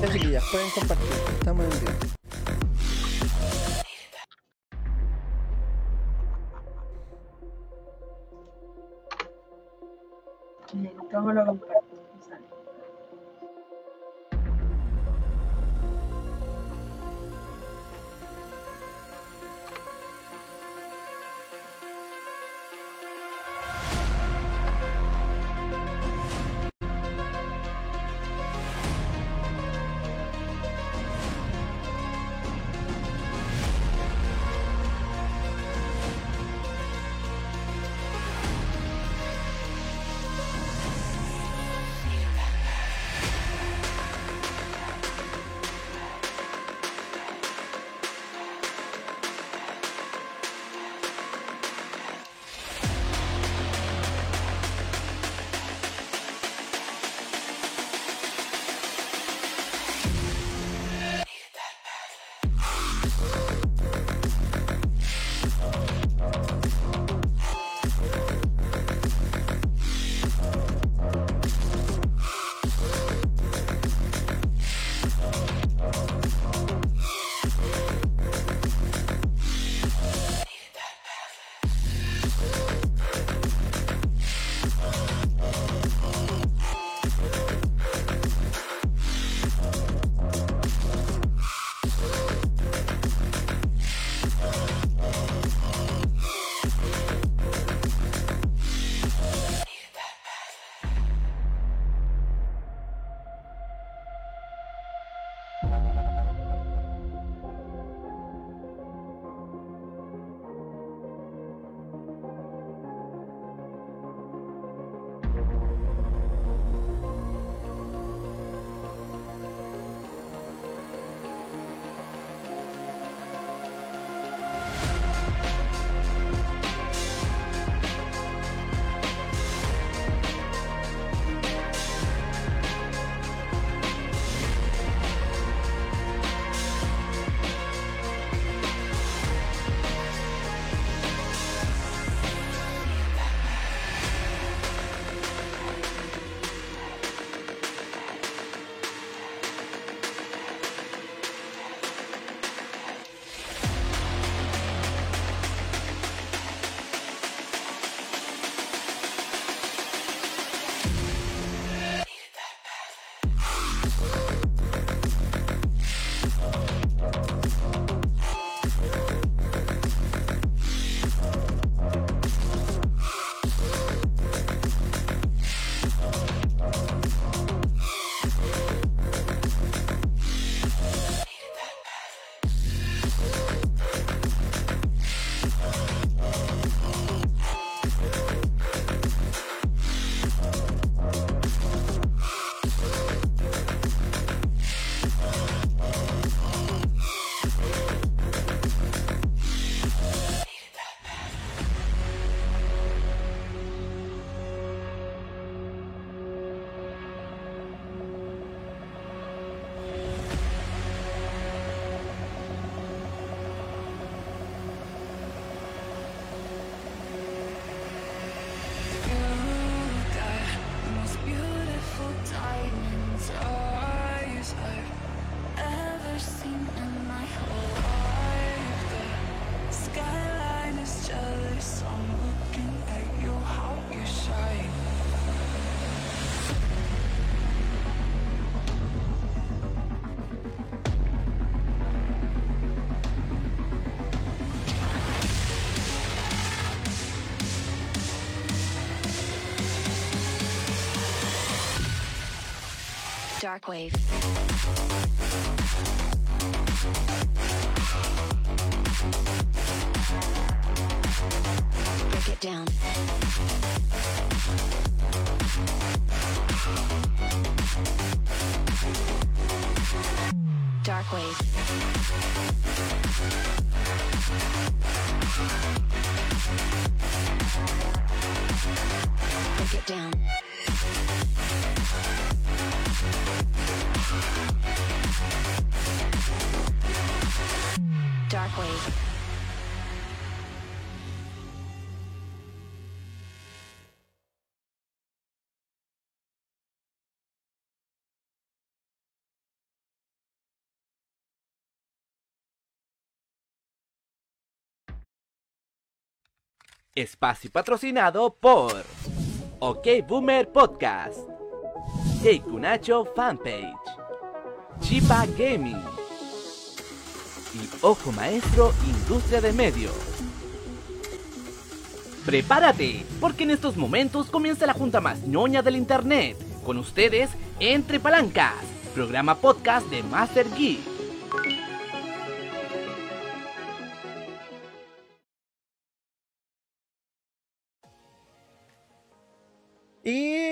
Ya pueden compartir, estamos en vivo. ¿Cómo lo comparto? Darkwave. Break it down. Espacio patrocinado por OK Boomer Podcast, Kunacho Fanpage, Chipa Gaming y Ojo Maestro Industria de Medios. Prepárate, porque en estos momentos comienza la junta más ñoña del internet. Con ustedes, Entre Palancas, programa podcast de Master Geek.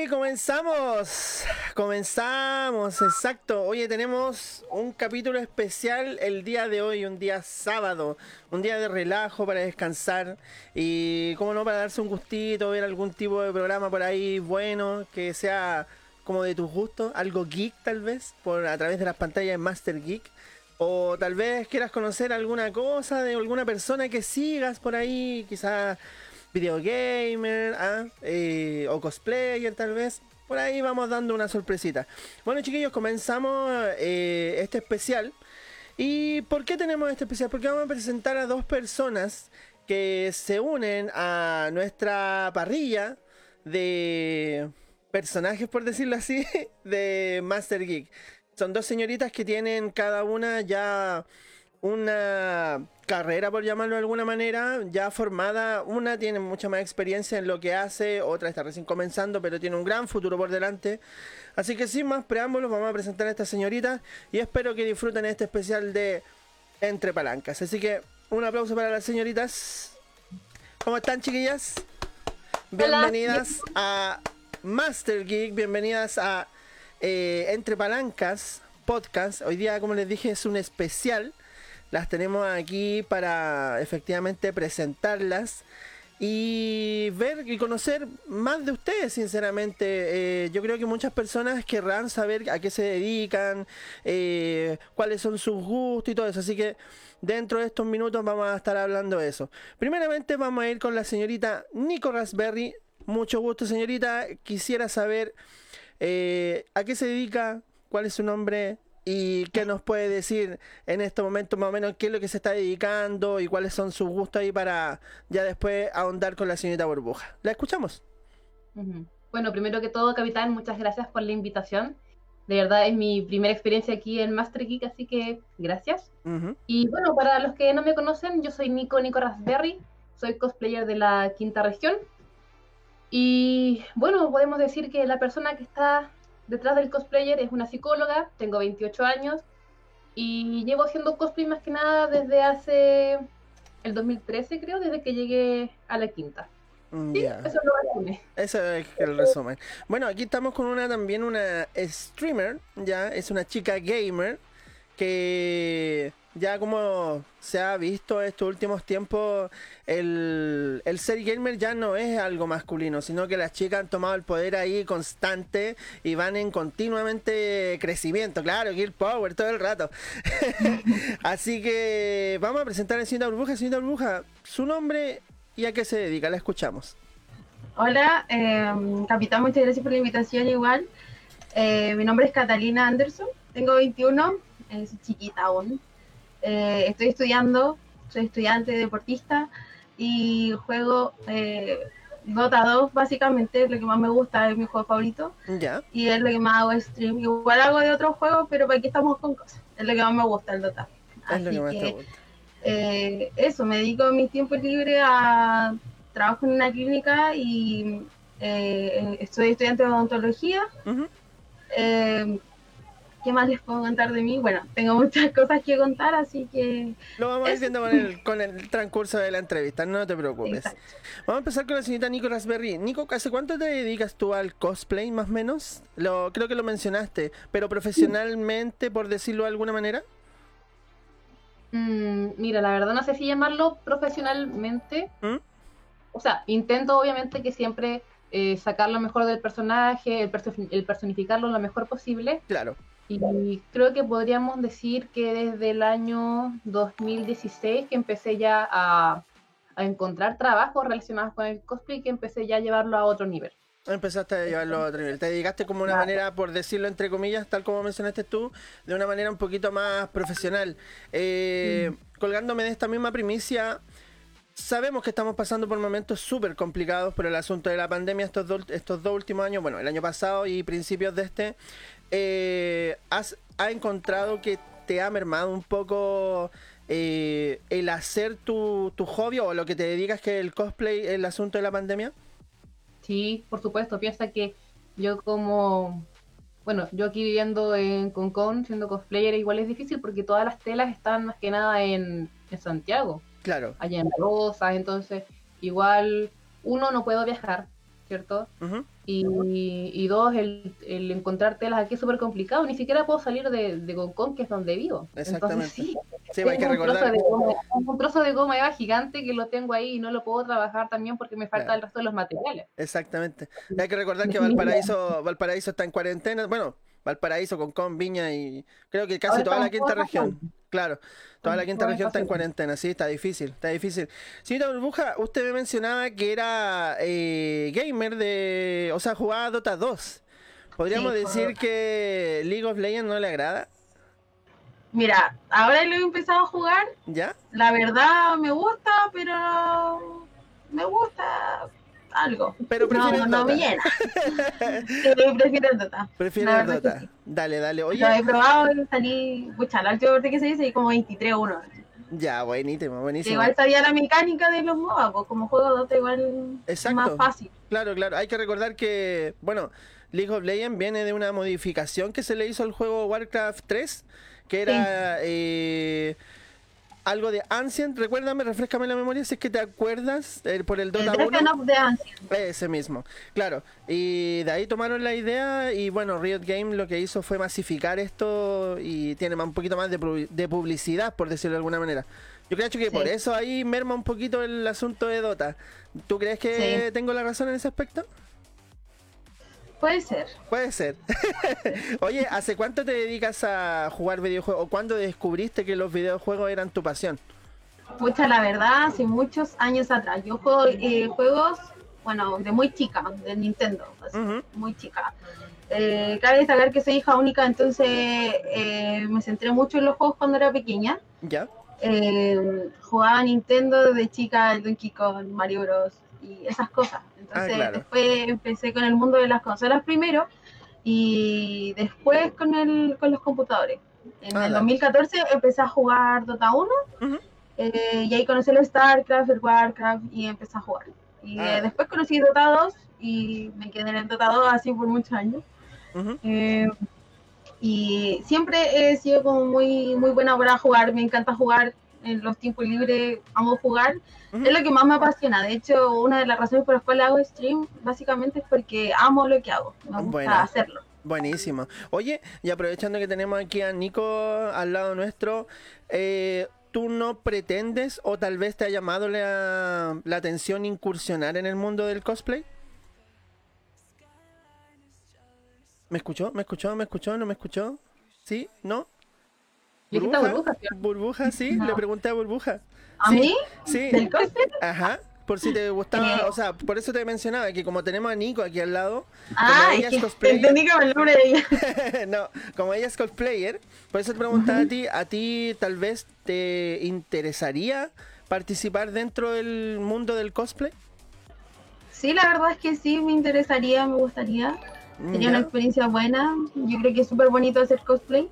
Comenzamos, comenzamos, exacto. Oye, tenemos un capítulo especial el día de hoy, un día sábado, un día de relajo para descansar y, como no, para darse un gustito, ver algún tipo de programa por ahí bueno, que sea como de tus gustos, algo geek tal vez, por a través de las pantallas de Master Geek. O tal vez quieras conocer alguna cosa de alguna persona que sigas por ahí, quizás videogamer ¿ah? eh, o cosplayer tal vez. Por ahí vamos dando una sorpresita. Bueno chiquillos, comenzamos eh, este especial. ¿Y por qué tenemos este especial? Porque vamos a presentar a dos personas que se unen a nuestra parrilla de personajes, por decirlo así, de Master Geek. Son dos señoritas que tienen cada una ya una carrera, por llamarlo de alguna manera, ya formada. Una tiene mucha más experiencia en lo que hace, otra está recién comenzando, pero tiene un gran futuro por delante. Así que sin más preámbulos, vamos a presentar a esta señorita y espero que disfruten este especial de Entre Palancas. Así que un aplauso para las señoritas. ¿Cómo están, chiquillas? Bienvenidas a Master Geek, bienvenidas a eh, Entre Palancas Podcast. Hoy día, como les dije, es un especial las tenemos aquí para efectivamente presentarlas y ver y conocer más de ustedes, sinceramente. Eh, yo creo que muchas personas querrán saber a qué se dedican, eh, cuáles son sus gustos y todo eso. Así que dentro de estos minutos vamos a estar hablando de eso. Primeramente vamos a ir con la señorita Nico Raspberry. Mucho gusto, señorita. Quisiera saber eh, a qué se dedica, cuál es su nombre, ¿Y qué nos puede decir en este momento más o menos qué es lo que se está dedicando y cuáles son sus gustos ahí para ya después ahondar con la señorita Burbuja? ¿La escuchamos? Bueno, primero que todo, capitán, muchas gracias por la invitación. De verdad es mi primera experiencia aquí en Master Geek, así que gracias. Y bueno, para los que no me conocen, yo soy Nico Nico Raspberry, soy cosplayer de la quinta región. Y bueno, podemos decir que la persona que está detrás del cosplayer es una psicóloga, tengo 28 años y llevo haciendo cosplay más que nada desde hace el 2013 creo, desde que llegué a la quinta. Mm, sí, Eso lo es el resumen. Bueno, aquí estamos con una también una streamer, ya, es una chica gamer que ya como se ha visto estos últimos tiempos, el, el ser gamer ya no es algo masculino, sino que las chicas han tomado el poder ahí constante y van en continuamente crecimiento, claro, Gear Power todo el rato. Así que vamos a presentar a Señorita Burbuja. Señorita Burbuja, su nombre y a qué se dedica, la escuchamos. Hola, eh, capitán, muchas gracias por la invitación igual. Eh, mi nombre es Catalina Anderson, tengo 21, es chiquita aún. Eh, estoy estudiando, soy estudiante deportista y juego eh, Dota 2 básicamente, lo que más me gusta es mi juego favorito. Y es lo que más hago stream. Igual hago de otros juegos, pero aquí estamos con cosas. Es lo que más me gusta el Dota. Así que, eh, eso, me dedico mi tiempo libre a trabajo en una clínica y estoy estudiante de odontología. ¿Qué más les puedo contar de mí? Bueno, tengo muchas cosas que contar, así que... Lo vamos viendo con el, con el transcurso de la entrevista, no te preocupes. Vamos a empezar con la señorita Nico Raspberry. Nico, ¿hace cuánto te dedicas tú al cosplay, más o menos? Lo, creo que lo mencionaste, pero profesionalmente, por decirlo de alguna manera. Mm, mira, la verdad no sé si llamarlo profesionalmente. ¿Mm? O sea, intento obviamente que siempre eh, sacar lo mejor del personaje, el, el personificarlo lo mejor posible. Claro. Y creo que podríamos decir que desde el año 2016 que empecé ya a, encontrar trabajos relacionados con el cosplay, que empecé ya a llevarlo a otro nivel. Empezaste a llevarlo a otro nivel. Te dedicaste como una manera, por decirlo entre comillas, tal como mencionaste tú, de una manera un poquito más profesional. Eh, colgándome de esta misma primicia, sabemos que estamos pasando por momentos súper complicados por el asunto de la pandemia estos, do- estos dos últimos años, bueno, el año pasado y principios de este. Eh, ¿Has ha encontrado que te ha mermado un poco eh, el hacer tu, tu hobby o lo que te dedicas, que el cosplay, el asunto de la pandemia? Sí, por supuesto. Piensa que yo como, bueno, yo aquí viviendo en Concon, siendo cosplayer, igual es difícil porque todas las telas están más que nada en, en Santiago, Claro. allá en Rosas, entonces igual uno no puedo viajar, ¿cierto? Y, y dos, el, el encontrar telas aquí es súper complicado, ni siquiera puedo salir de, de Concon, que es donde vivo. Exactamente. Entonces sí, Sí, hay que tengo un trozo de goma- un trozo de goma eva gigante que lo tengo ahí y no lo puedo trabajar también porque me falta Claro. el resto de los materiales. Exactamente. Hay que recordar que Valparaíso, Valparaíso está en cuarentena. Bueno, Valparaíso, Concón, Viña y creo que casi Ahora toda la quinta región. Claro, toda la quinta región está en cuarentena. Sí, está difícil, está difícil. Señorita Burbuja, usted me mencionaba que era eh, gamer de. O sea, jugaba Dota 2. ¿Podríamos Sí, decir que League of Legends no le agrada? Mira, ahora lo he empezado a jugar. ¿Ya? La verdad me gusta, pero me gusta algo. Pero No, no Dota. me llena. Sí, prefiero Dota. Que Dota. sí. Dale, dale. Oye, Lo he probado y salí, pucha, la última parte que se dice como 23-1. ya, buenísimo, buenísimo. Igual sabía la mecánica de los MOBA, pues como juego Dota igual Exacto. más fácil. Claro, claro. Hay que recordar que, bueno, League of Legends viene de una modificación que se le hizo al juego Warcraft 3, que era eh, algo de Ancient. Recuérdame, refrescame la memoria si es que te acuerdas eh, por el El Dota 1. Of the Ancient. Ese mismo, claro. Y de ahí tomaron la idea y bueno, Riot Game lo que hizo fue masificar esto y tiene más- un poquito más de, de publicidad, por decirlo de alguna manera. Yo creo que Sí. por eso ahí merma un poquito el asunto de Dota. ¿Tú crees que Sí. tengo la razón en ese aspecto? Puede ser. Puede ser. Oye, ¿hace cuánto te dedicas a jugar videojuegos? ¿O cuándo descubriste que los videojuegos eran tu pasión? Pucha, la verdad, hace muchos años atrás. Yo juego eh, juegos, bueno, de muy chica, de Nintendo, Ujú. muy chica. Eh, cabe destacar que soy hija única, entonces eh, me centré mucho en los juegos cuando era pequeña. ¿Ya? Jugaba a Nintendo desde chica, el Donkey Kong, Mario Bros. Y esas cosas. Entonces, Ah, claro. después empecé con el mundo de las consolas primero y después con, el, con los computadores. En Ah, el dale. 2014 empecé a jugar Dota 1 Ujú. eh, y ahí conocí el StarCraft, el Warcraft y empecé a jugar. Y Ah. eh, después conocí Dota 2 y me quedé en el Dota 2 así por muchos años. Eh, y siempre he sido como muy, muy buena para jugar, me encanta jugar en los tiempos libres, amo jugar, es lo que más me apasiona. De hecho, una de las razones por las cuales hago stream básicamente es porque amo lo que hago, me gusta hacerlo. Buenísimo. Oye, y aprovechando que tenemos aquí a Nico al lado nuestro, eh, ¿tú no pretendes o tal vez te ha llamado la, la atención incursionar en el mundo del cosplay? ¿Me escuchó? ¿Me escuchó? ¿Me escuchó? ¿No me escuchó? ¿Sí? ¿No? Burbuja. Burbuja, sí, No. le pregunté a Burbuja. ¿A Sí, mí? Sí, ¿Del cosplay? ajá. Por si te gustaba, Eh. o sea, por eso te mencionaba que como tenemos a Nico aquí al lado, Ah, ella es cosplayer. entendí que el nombre de ella. no, como ella es cosplayer, por eso te preguntaba a ti, ¿a ti tal vez te interesaría participar dentro del mundo del cosplay? Sí, la verdad es que sí, me interesaría, me gustaría. Sería una experiencia buena. Yo creo que es súper bonito hacer cosplay.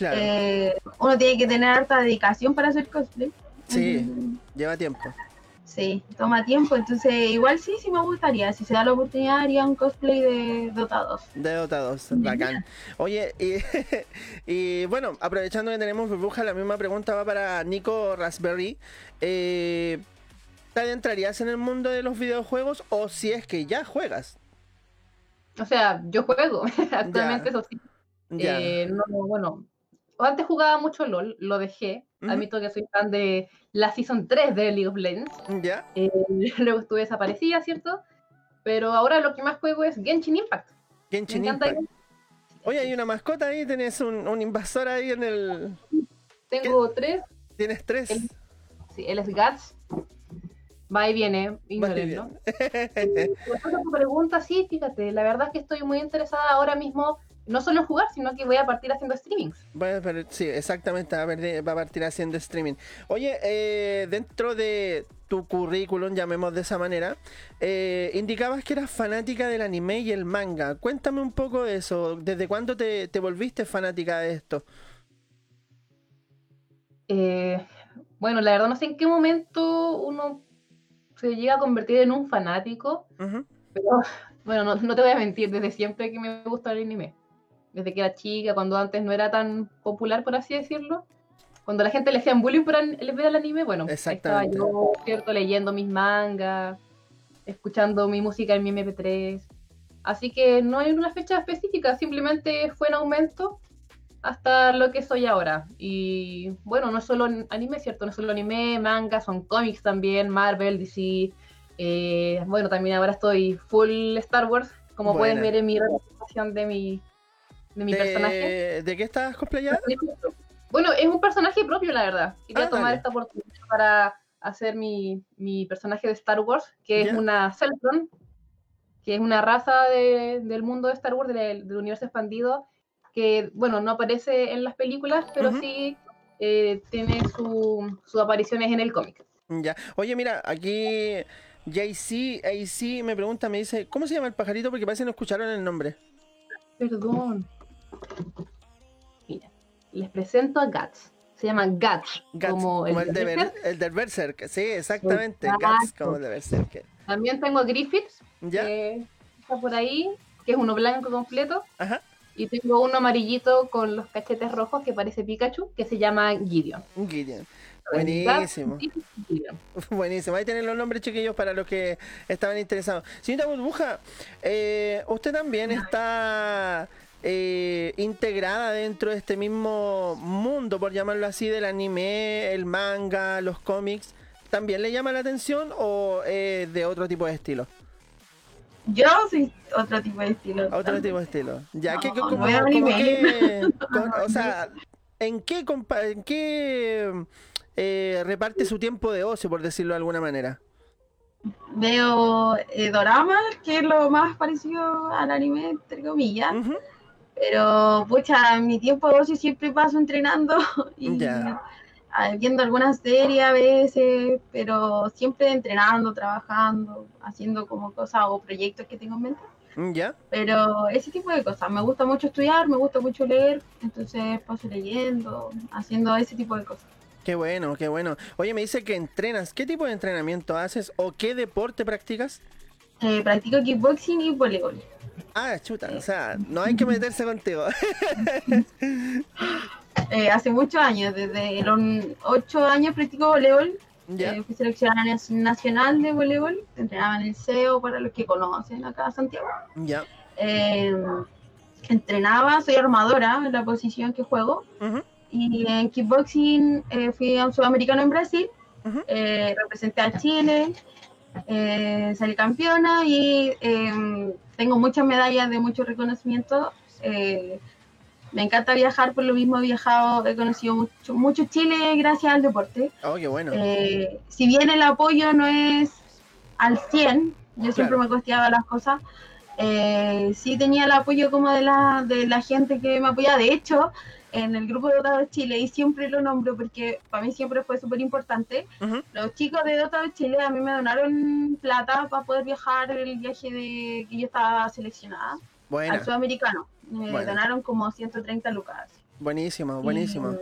Claro, Eh, uno tiene que tener harta dedicación para hacer cosplay. Sí. Mm, lleva tiempo. Sí, toma tiempo, entonces igual sí, sí me gustaría. Si se da la oportunidad, haría un cosplay de dotados. De dotados, bacán. Oye, y, y bueno, aprovechando que tenemos burbuja, la misma pregunta va para Nico Raspberry. Eh, ¿Te adentrarías en el mundo de los videojuegos o si es que ya juegas? O sea, yo juego actualmente, Ya. eso sí. Ya. Eh, no, bueno, antes jugaba mucho LOL, lo dejé. Ujú. Admito que soy fan de la Season 3 de League of Legends. ¿Ya? Eh, luego estuve desaparecida, ¿cierto? Pero ahora lo que más juego es Genshin Impact. Me Genshin encanta. Impact. Oye, hay una mascota ahí, tenés un, un invasor ahí en el... Tengo tres. Tienes tres. El- Sí, él es Guts. Va y viene. Después de tu pregunta, sí, fíjate, la verdad es que estoy muy interesada ahora mismo. No solo jugar, sino que voy a partir haciendo streamings. Bueno, pero sí, exactamente, va a, partir, va a partir haciendo streaming. Oye, eh, dentro de tu currículum, llamemos de esa manera, eh, indicabas que eras fanática del anime y el manga. Cuéntame un poco de eso. ¿Desde cuándo te, te volviste fanática de esto? Eh, bueno, la verdad no sé en qué momento uno se llega a convertir en un fanático, pero bueno, no, no te voy a mentir, desde siempre que me gusta el anime. Desde que era chica, cuando antes no era tan popular, por así decirlo. Cuando la gente le hacían bullying por ver el anime, bueno, estaba yo, ¿cierto? Leyendo mis mangas, escuchando mi música en mi MP3. Así que no hay una fecha específica, simplemente fue en aumento hasta lo que soy ahora. Y bueno, no es solo anime, ¿cierto? No es solo anime, manga, son cómics también, Marvel, DC. eh, bueno, también ahora estoy full Star Wars, como Buena. pueden ver en mi representación de mi, de mi personaje. ¿De, ¿De qué estás cosplayada? Bueno, es un personaje propio, la verdad. Quería Ah, tomar dale. esta oportunidad para hacer mi, mi personaje de Star Wars, que es una Celtron, que es una raza de- del mundo de Star Wars, del, del universo expandido, que, bueno, no aparece en las películas, pero sí eh, tiene su- sus apariciones en el cómic. Ya. Oye, mira, aquí JC, AC me pregunta, me dice, ¿cómo se llama el pajarito? Porque parece que no escucharon el nombre. Perdón. Mira, les presento a Guts. Se llama Guts, Guts, como, el, el, de Ber- Berserker. el del Berserk. Sí, exactamente. Guts Exacto. como el de Berserk. También tengo a Griffiths, Ya. que está por ahí, que es uno blanco completo. Ajá. Y tengo uno amarillito con los cachetes rojos que parece Pikachu, que se llama Gideon. Gideon. Buenísimo. Buenísimo. Ahí tienen los nombres chiquillos para los que estaban interesados. Señorita Burbuja, eh, usted también está eh, integrada dentro de este mismo mundo, por llamarlo así, del anime, el manga, los cómics. ¿También le llama la atención o es de otro tipo de estilo? Yo soy otro tipo de estilo. Otro tipo de estilo. Ya No, que, como, como anime. que- con- o sea, ¿en qué, compa- en qué eh, reparte su tiempo de ocio, por decirlo de alguna manera? Veo eh, doramas, que es lo más parecido al anime, entre comillas. Pero, pucha, mi tiempo de ocio siempre paso entrenando y ah, viendo algunas series a veces, pero siempre entrenando, trabajando, haciendo como cosas o proyectos que tengo en mente. ¿Ya? Pero ese tipo de cosas. Me gusta mucho estudiar, me gusta mucho leer, entonces paso leyendo, haciendo ese tipo de cosas. Qué bueno, qué bueno. Oye, me dice que entrenas. ¿Qué tipo de entrenamiento haces o qué deporte practicas? Eh, practico kickboxing y voleibol. Ah, chuta, o sea, no hay que meterse contigo. Eh, hace muchos años, desde los ocho años practico voleibol. Eh, fui seleccionada nacional de voleibol. Entrenaba en el CEO para los que conocen acá Santiago. ya. Eh, entrenaba, soy armadora en la posición que juego. Y en kickboxing fui a un sudamericano en Brasil. Representé a Chile. Eh, salí campeona y eh, tengo muchas medallas de mucho reconocimiento. eh, me encanta viajar, por lo mismo he viajado, he conocido mucho, mucho Chile gracias al deporte. Oh, qué bueno. Eh, si bien el apoyo no es al 100, yo siempre me costeaba las cosas, eh, sí tenía el apoyo como de la, de la gente que me apoyaba. De hecho, en el grupo de Dota de Chile, y siempre lo nombro porque para mí siempre fue súper importante, Ujú, los chicos de Dota de Chile a mí me donaron plata para poder viajar el viaje de que yo estaba seleccionada Buena, al sudamericano. Me Buena. donaron como 130 lucas. buenísimo, buenísimo.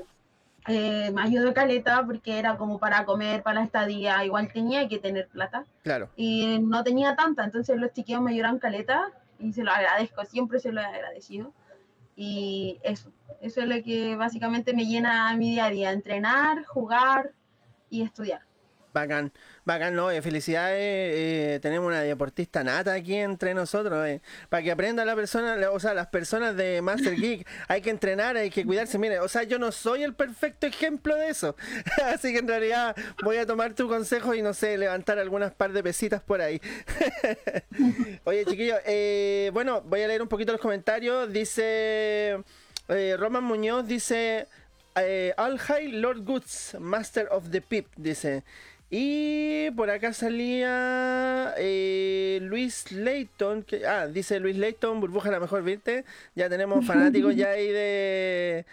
Y, eh, me ayudó caleta porque era como para comer, para la estadía, igual tenía que tener plata Claro. y no tenía tanta, entonces los chiquillos me ayudaron caleta y se lo agradezco, siempre se lo he agradecido. Y eso, eso es lo que básicamente me llena mi día a día, entrenar, jugar y estudiar. Bacán, bacán, no, eh, felicidades, eh, tenemos una deportista nata aquí entre nosotros, eh, para que aprenda la persona, o sea, las personas de Master Geek, hay que entrenar, hay que cuidarse, mire, o sea, yo no soy el perfecto ejemplo de eso, así que en realidad voy a tomar tu consejo y no sé, levantar algunas par de pesitas por ahí. Oye, chiquillos, eh, bueno, voy a leer un poquito los comentarios, dice eh, Roman Muñoz, dice... Eh, All High Lord Goods, Master of the Pip, dice. Y por acá salía eh, Luis Leighton. Que, ah, dice Luis Leighton, burbuja la mejor, ¿viste? Ya tenemos fanáticos ya ahí de,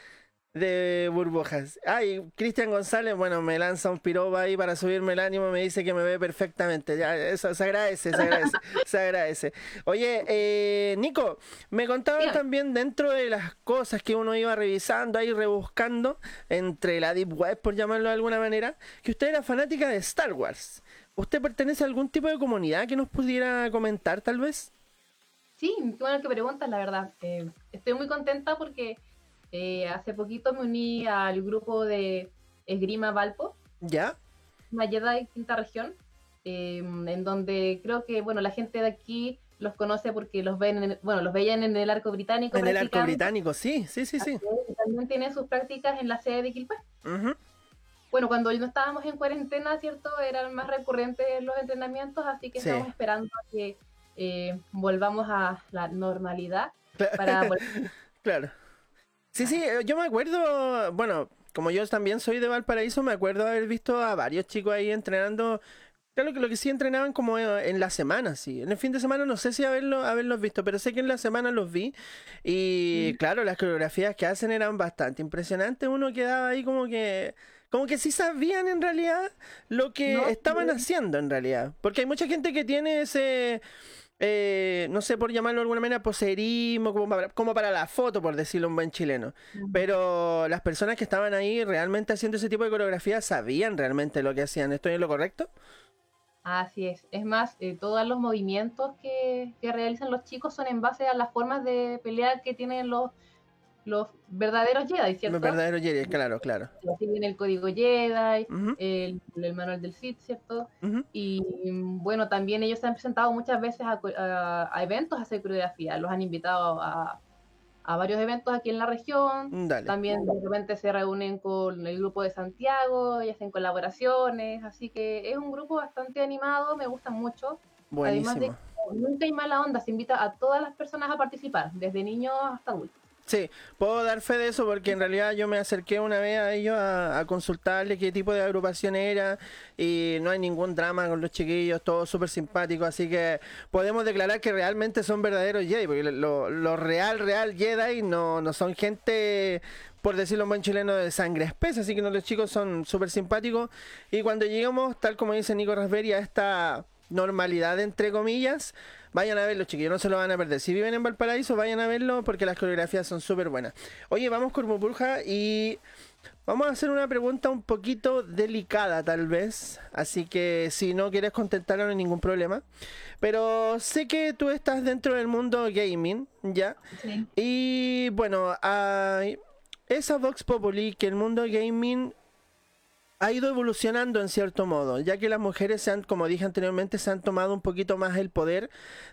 de burbujas. Ay, Cristian González, bueno, me lanza un piroba ahí para subirme el ánimo, me dice que me ve perfectamente. Ya, eso se agradece, se agradece, se agradece. Oye, eh, Nico, me contaban también dentro de las cosas que uno iba revisando ahí, rebuscando, entre la Deep Web, por llamarlo de alguna manera, que usted era fanática de Star Wars. ¿Usted pertenece a algún tipo de comunidad que nos pudiera comentar, tal vez? Sí, qué bueno que preguntas, la verdad. Eh, estoy muy contenta porque eh, hace poquito me uní al grupo de Esgrima Valpo, ¿Ya? Jedi quinta región, eh, en donde creo que bueno la gente de aquí los conoce porque los ven, en bueno, los veían en el arco británico. En el arco británico, sí, sí, sí, sí. También tienen sus prácticas en la sede de Quilpue. Ujú. Bueno, cuando no estábamos en cuarentena, ¿cierto? Eran más recurrentes los entrenamientos, así que Sí. estamos esperando a que eh, volvamos a la normalidad para volver Claro. Sí, sí, eh, yo me acuerdo, bueno, como yo también soy de Valparaíso, me acuerdo haber visto a varios chicos ahí entrenando. Claro que lo que sí entrenaban como eh, en la semana, sí. En el fin de semana no sé si haberlo, haberlos visto, pero sé que en la semana los vi. Y claro, las coreografías que hacen eran bastante impresionantes. Uno quedaba ahí como que. Como que sí sabían en realidad lo que No, estaban sí. haciendo en realidad. Porque hay mucha gente que tiene ese. Eh, no sé por llamarlo de alguna manera, poserismo, como para, como para la foto, por decirlo un buen chileno. Pero las personas que estaban ahí realmente haciendo ese tipo de coreografía sabían realmente lo que hacían. ¿Estoy en lo correcto? Así es. Es más, eh, todos los movimientos que, que realizan los chicos son en base a las formas de pelear que tienen los, los verdaderos Jedi, ¿cierto? Los verdaderos Jedi, claro, claro. Siguen el código Jedi, el, el manual del Sith, ¿cierto? Y mm, bueno, también ellos se han presentado muchas veces a, co- a- a eventos a hacer coreografía. Los han invitado a, a varios eventos aquí en la región. Dale. También de repente se reúnen con el grupo de Santiago y hacen colaboraciones. Así que es un grupo bastante animado, me gusta mucho. Además de Buenísimo. que nunca hay mala onda, se invita a todas las personas a participar, desde niños hasta adultos. Sí, puedo dar fe de eso porque en realidad yo me acerqué una vez a ellos a, a consultarle qué tipo de agrupación era y no hay ningún drama con los chiquillos, todo súper simpático, así que podemos declarar que realmente son verdaderos Jedi, porque lo, real, real Jedi no, no son gente, por decirlo en buen chileno, de sangre espesa, así que no, los chicos son súper simpáticos. Y cuando llegamos, tal como dice Nico Raspberry, a esta normalidad entre comillas, vayan a verlo chiquillos, no se lo van a perder. Si viven en Valparaíso, vayan a verlo porque las coreografías son súper buenas. Oye, vamos con Burbuja y vamos a hacer una pregunta un poquito delicada tal vez, así que si no quieres contestarla no hay ningún problema. Pero sé que tú estás dentro del mundo gaming, ¿ya? Sí. Y bueno, hay esa Vox Populi que el mundo gaming ha ido evolucionando en cierto modo, ya que las mujeres se han, como dije anteriormente, se han tomado un poquito más el poder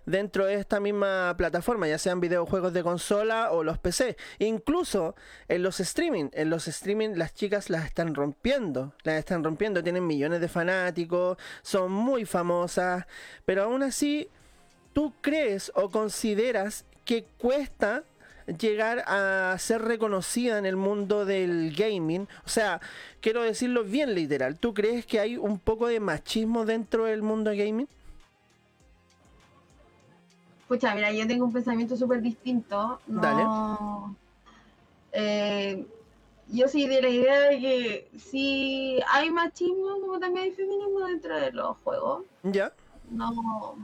dentro de esta misma plataforma, ya sean videojuegos de consola o los PC. Incluso en los streaming, en los streaming las chicas las están rompiendo, las están rompiendo, tienen millones de fanáticos, son muy famosas, pero aún así, ¿tú crees o consideras que cuesta llegar a ser reconocida en el mundo del gaming? O sea, quiero decirlo bien literal, ¿tú crees que hay un poco de machismo dentro del mundo gaming? Escucha, mira, yo tengo un pensamiento súper distinto. No, eh, yo soy de la idea de que si hay machismo, como también hay feminismo dentro de los juegos. ¿Ya? No.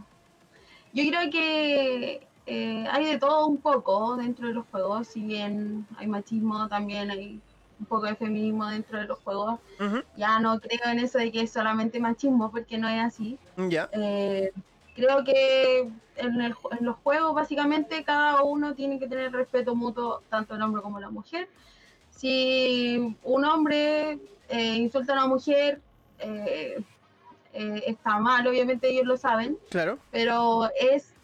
Yo creo que eh, hay de todo un poco dentro de los juegos. Si bien hay machismo, también hay un poco de feminismo dentro de los juegos. Ya no creo en eso de que es solamente machismo, porque no es así. ¿Ya? Eh, creo que en, el en los juegos básicamente cada uno tiene que tener respeto mutuo, tanto el hombre como la mujer. Si un hombre eh, insulta a una mujer, eh, está mal, obviamente ellos lo saben, Claro. pero es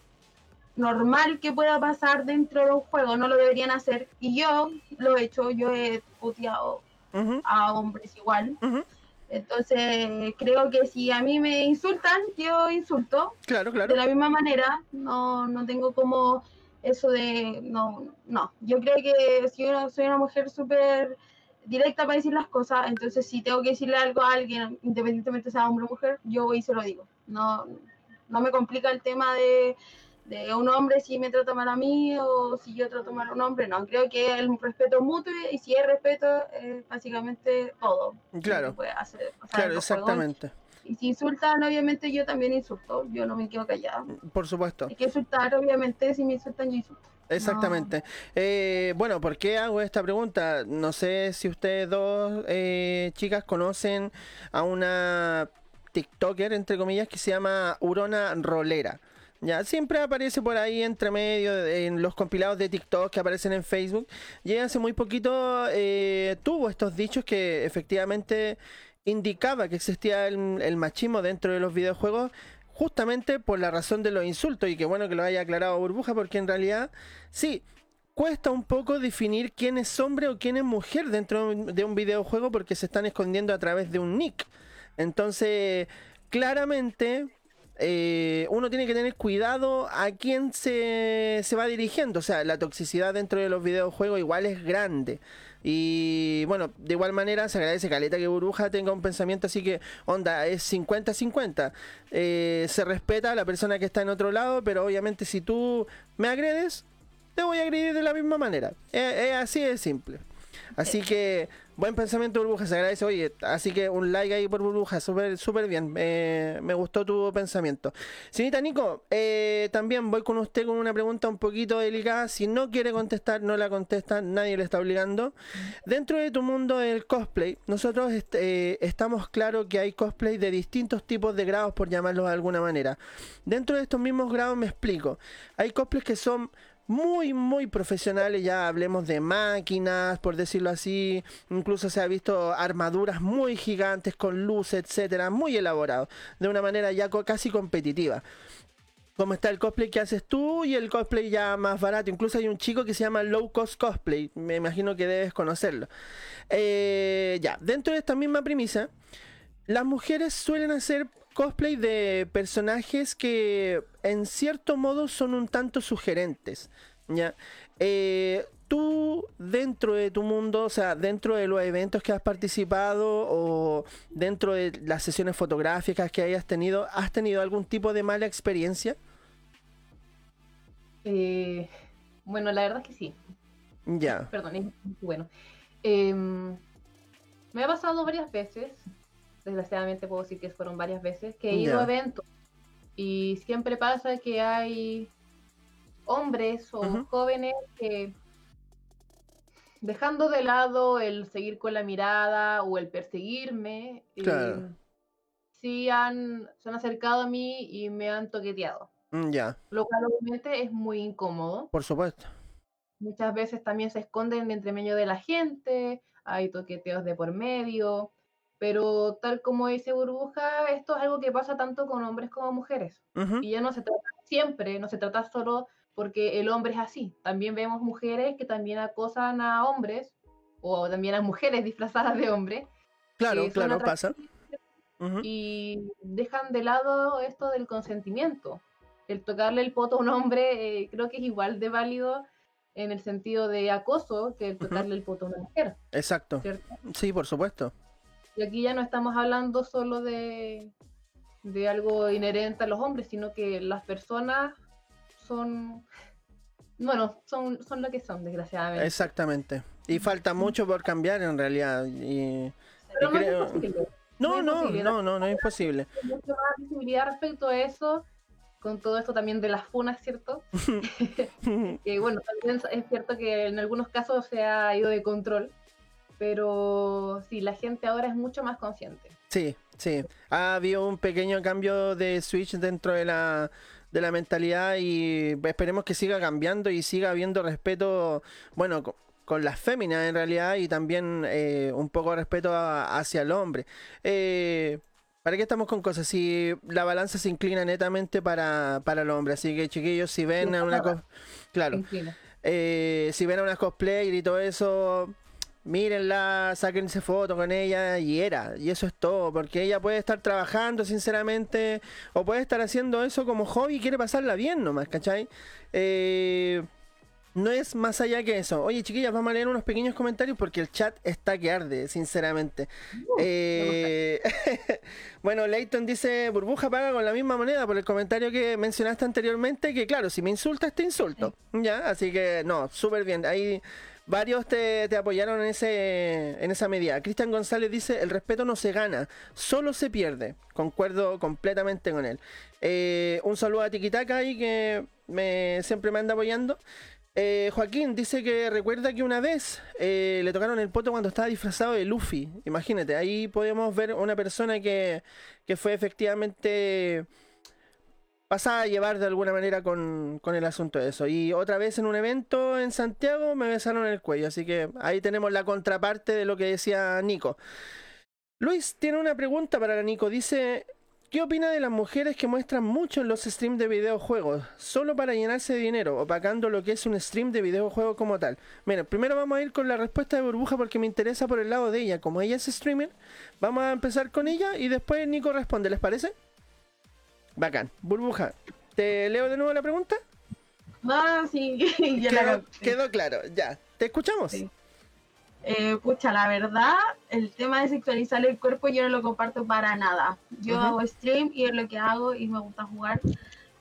normal que pueda pasar dentro de un juego, no lo deberían hacer. Y yo lo he hecho, yo he puteado a hombres igual. Entonces, creo que si a mí me insultan, yo insulto Claro, de claro. la misma manera. No, no tengo como eso de. No, no. Yo creo que si yo soy una mujer súper directa para decir las cosas, entonces si tengo que decirle algo a alguien, independientemente sea hombre o mujer, yo voy y se lo digo. No, no me complica el tema de, de un hombre si me trata mal a mí o si yo trato mal a un hombre, no, creo que el respeto mutuo y si hay respeto es básicamente todo. Claro. que puede hacer, o sea, Claro, juegos. exactamente. Y si insultan, obviamente yo también insulto, yo no me quedo callada. Por supuesto. Hay que insultar, obviamente, si me insultan, yo insulto. Exactamente. Eh, bueno, ¿por qué hago esta pregunta? No sé si ustedes dos eh, chicas conocen a una TikToker, entre comillas, que se llama Urona Rolera. Ya, siempre aparece por ahí entre medio en los compilados de TikTok que aparecen en Facebook. Y hace muy poquito eh, tuvo estos dichos que efectivamente indicaba que existía el, machismo dentro de los videojuegos justamente por la razón de los insultos y que bueno que lo haya aclarado Burbuja porque en realidad sí cuesta un poco definir quién es hombre o quién es mujer dentro de un videojuego porque se están escondiendo a través de un nick entonces claramente eh, uno tiene que tener cuidado a quién se, se va dirigiendo. O sea, la toxicidad dentro de los videojuegos igual es grande. Y bueno, de igual manera se agradece Caleta que Burbuja tenga un pensamiento así que, onda, es 50-50. Eh, se respeta a la persona que está en otro lado, pero obviamente si tú me agredes, te voy a agredir de la misma manera. Es, es así de simple. Así que, buen pensamiento, Burbuja, se agradece. Oye, así que un like ahí por Burbuja, súper súper bien. Me gustó tu pensamiento. Señorita Nico, eh, también voy con usted con una pregunta un poquito delicada. Si no quiere contestar, no la contesta, nadie le está obligando. Dentro de tu mundo del cosplay, nosotros est- eh, estamos claros que hay cosplay de distintos tipos de grados, por llamarlos de alguna manera. Dentro de estos mismos grados me explico. Hay cosplays que son muy, muy profesionales, ya hablemos de máquinas, por decirlo así, incluso se ha visto armaduras muy gigantes con luz, etcétera, muy elaborado, de una manera ya casi competitiva. Como está el cosplay que haces tú y el cosplay ya más barato. Incluso hay un chico que se llama Low Cost Cosplay. Me imagino que debes conocerlo. Eh, ya, dentro de esta misma premisa, las mujeres suelen hacer cosplay de personajes que en cierto modo son un tanto sugerentes. ¿ya? Eh, tú dentro de tu mundo, o sea, dentro de los eventos que has participado o dentro de las sesiones fotográficas que hayas tenido, ¿has tenido algún tipo de mala experiencia? Eh, bueno, la verdad es que sí. Ya. Perdón, es bueno. Em, me ha pasado varias veces, desgraciadamente puedo decir que fueron varias veces, que he ido a eventos y siempre pasa que hay hombres o jóvenes que dejando de lado el seguir con la mirada o el perseguirme, Claro. em, sí han, se han acercado a mí y me han toqueteado, Mm, Ya, lo cual obviamente es muy incómodo. por supuesto. Muchas veces también se esconden entre medio de la gente, hay toqueteos de por medio, pero tal como dice Burbuja, esto es algo que pasa tanto con hombres como mujeres. Ujú, Y ya no se trata siempre, no se trata solo porque el hombre es así. También vemos mujeres que también acosan a hombres o también a mujeres disfrazadas de hombre Claro, claro, pasa. atractivas Ujú, y dejan de lado esto del consentimiento. El tocarle el poto a un hombre eh, creo que es igual de válido en el sentido de acoso que el tocarle el poto a una mujer, Exacto. ¿cierto? Sí, por supuesto. Y aquí ya no estamos hablando solo de, de algo inherente a los hombres, sino que las personas son, bueno, son, son lo que son, desgraciadamente. Exactamente. Y falta mucho por cambiar en realidad. y- Pero no creo- es imposible. No, No no, no, no es imposible. Hay mucha más visibilidad respecto a eso, con todo esto también de las funas, ¿cierto? que bueno, también es cierto que en algunos casos se ha ido de control, pero sí, la gente ahora es mucho más consciente. Sí, sí. Ha habido un pequeño cambio de switch dentro de la, de la mentalidad y esperemos que siga cambiando y siga habiendo respeto, bueno, co- con, las féminas en realidad y también eh, un poco de respeto a- hacia el hombre. Eh, ¿Para qué estamos con cosas? Si la balanza se inclina netamente para, para el hombre, así que chiquillos, si ven a una. Claro. Eh, si ven a unas cosplayer y todo eso, mírenla, sáquense foto con ella y era, y eso es todo, porque ella puede estar trabajando sinceramente, o puede estar haciendo eso como hobby y quiere pasarla bien nomás, ¿cachai? Eh, No es más allá que eso. Oye, chiquillas, vamos a leer unos pequeños comentarios porque el chat está que arde, sinceramente. Eh, bueno, Leighton dice, burbuja paga con la misma moneda por el comentario que mencionaste anteriormente, que claro, si me insultas, te insulto. Ya, así que no, súper bien. Ahí varios te, apoyaron en, ese, en esa medida. Cristian González dice, el respeto no se gana, solo se pierde. Concuerdo completamente con él. Eh, un saludo a Tikitaka ahí que siempre me anda apoyando. Eh, Joaquín dice que recuerda que una vez eh, le tocaron el poto cuando estaba disfrazado de Luffy. Imagínate, ahí podemos ver una persona que, que fue efectivamente pasada a llevar de alguna manera con, con el asunto de eso. Y otra vez en un evento en Santiago me besaron el cuello. Así que ahí tenemos la contraparte de lo que decía Nico. Luis tiene una pregunta para Nico. Dice, ¿qué opina de las mujeres que muestran mucho en los streams de videojuegos? Solo para llenarse de dinero, opacando lo que es un stream de videojuegos como tal. Mira, primero vamos a ir con la respuesta de Burbuja porque me interesa por el lado de ella. Como ella es streamer, vamos a empezar con ella y después Nico responde, ¿les parece? Bacán. Burbuja, ¿te leo de nuevo la pregunta? No, sí, ya Quedó, quedó claro, ya. ¿Te escuchamos? Sí. Eh, pucha, la verdad, el tema de sexualizar el cuerpo yo no lo comparto para nada. Yo hago stream y es lo que hago y me gusta jugar.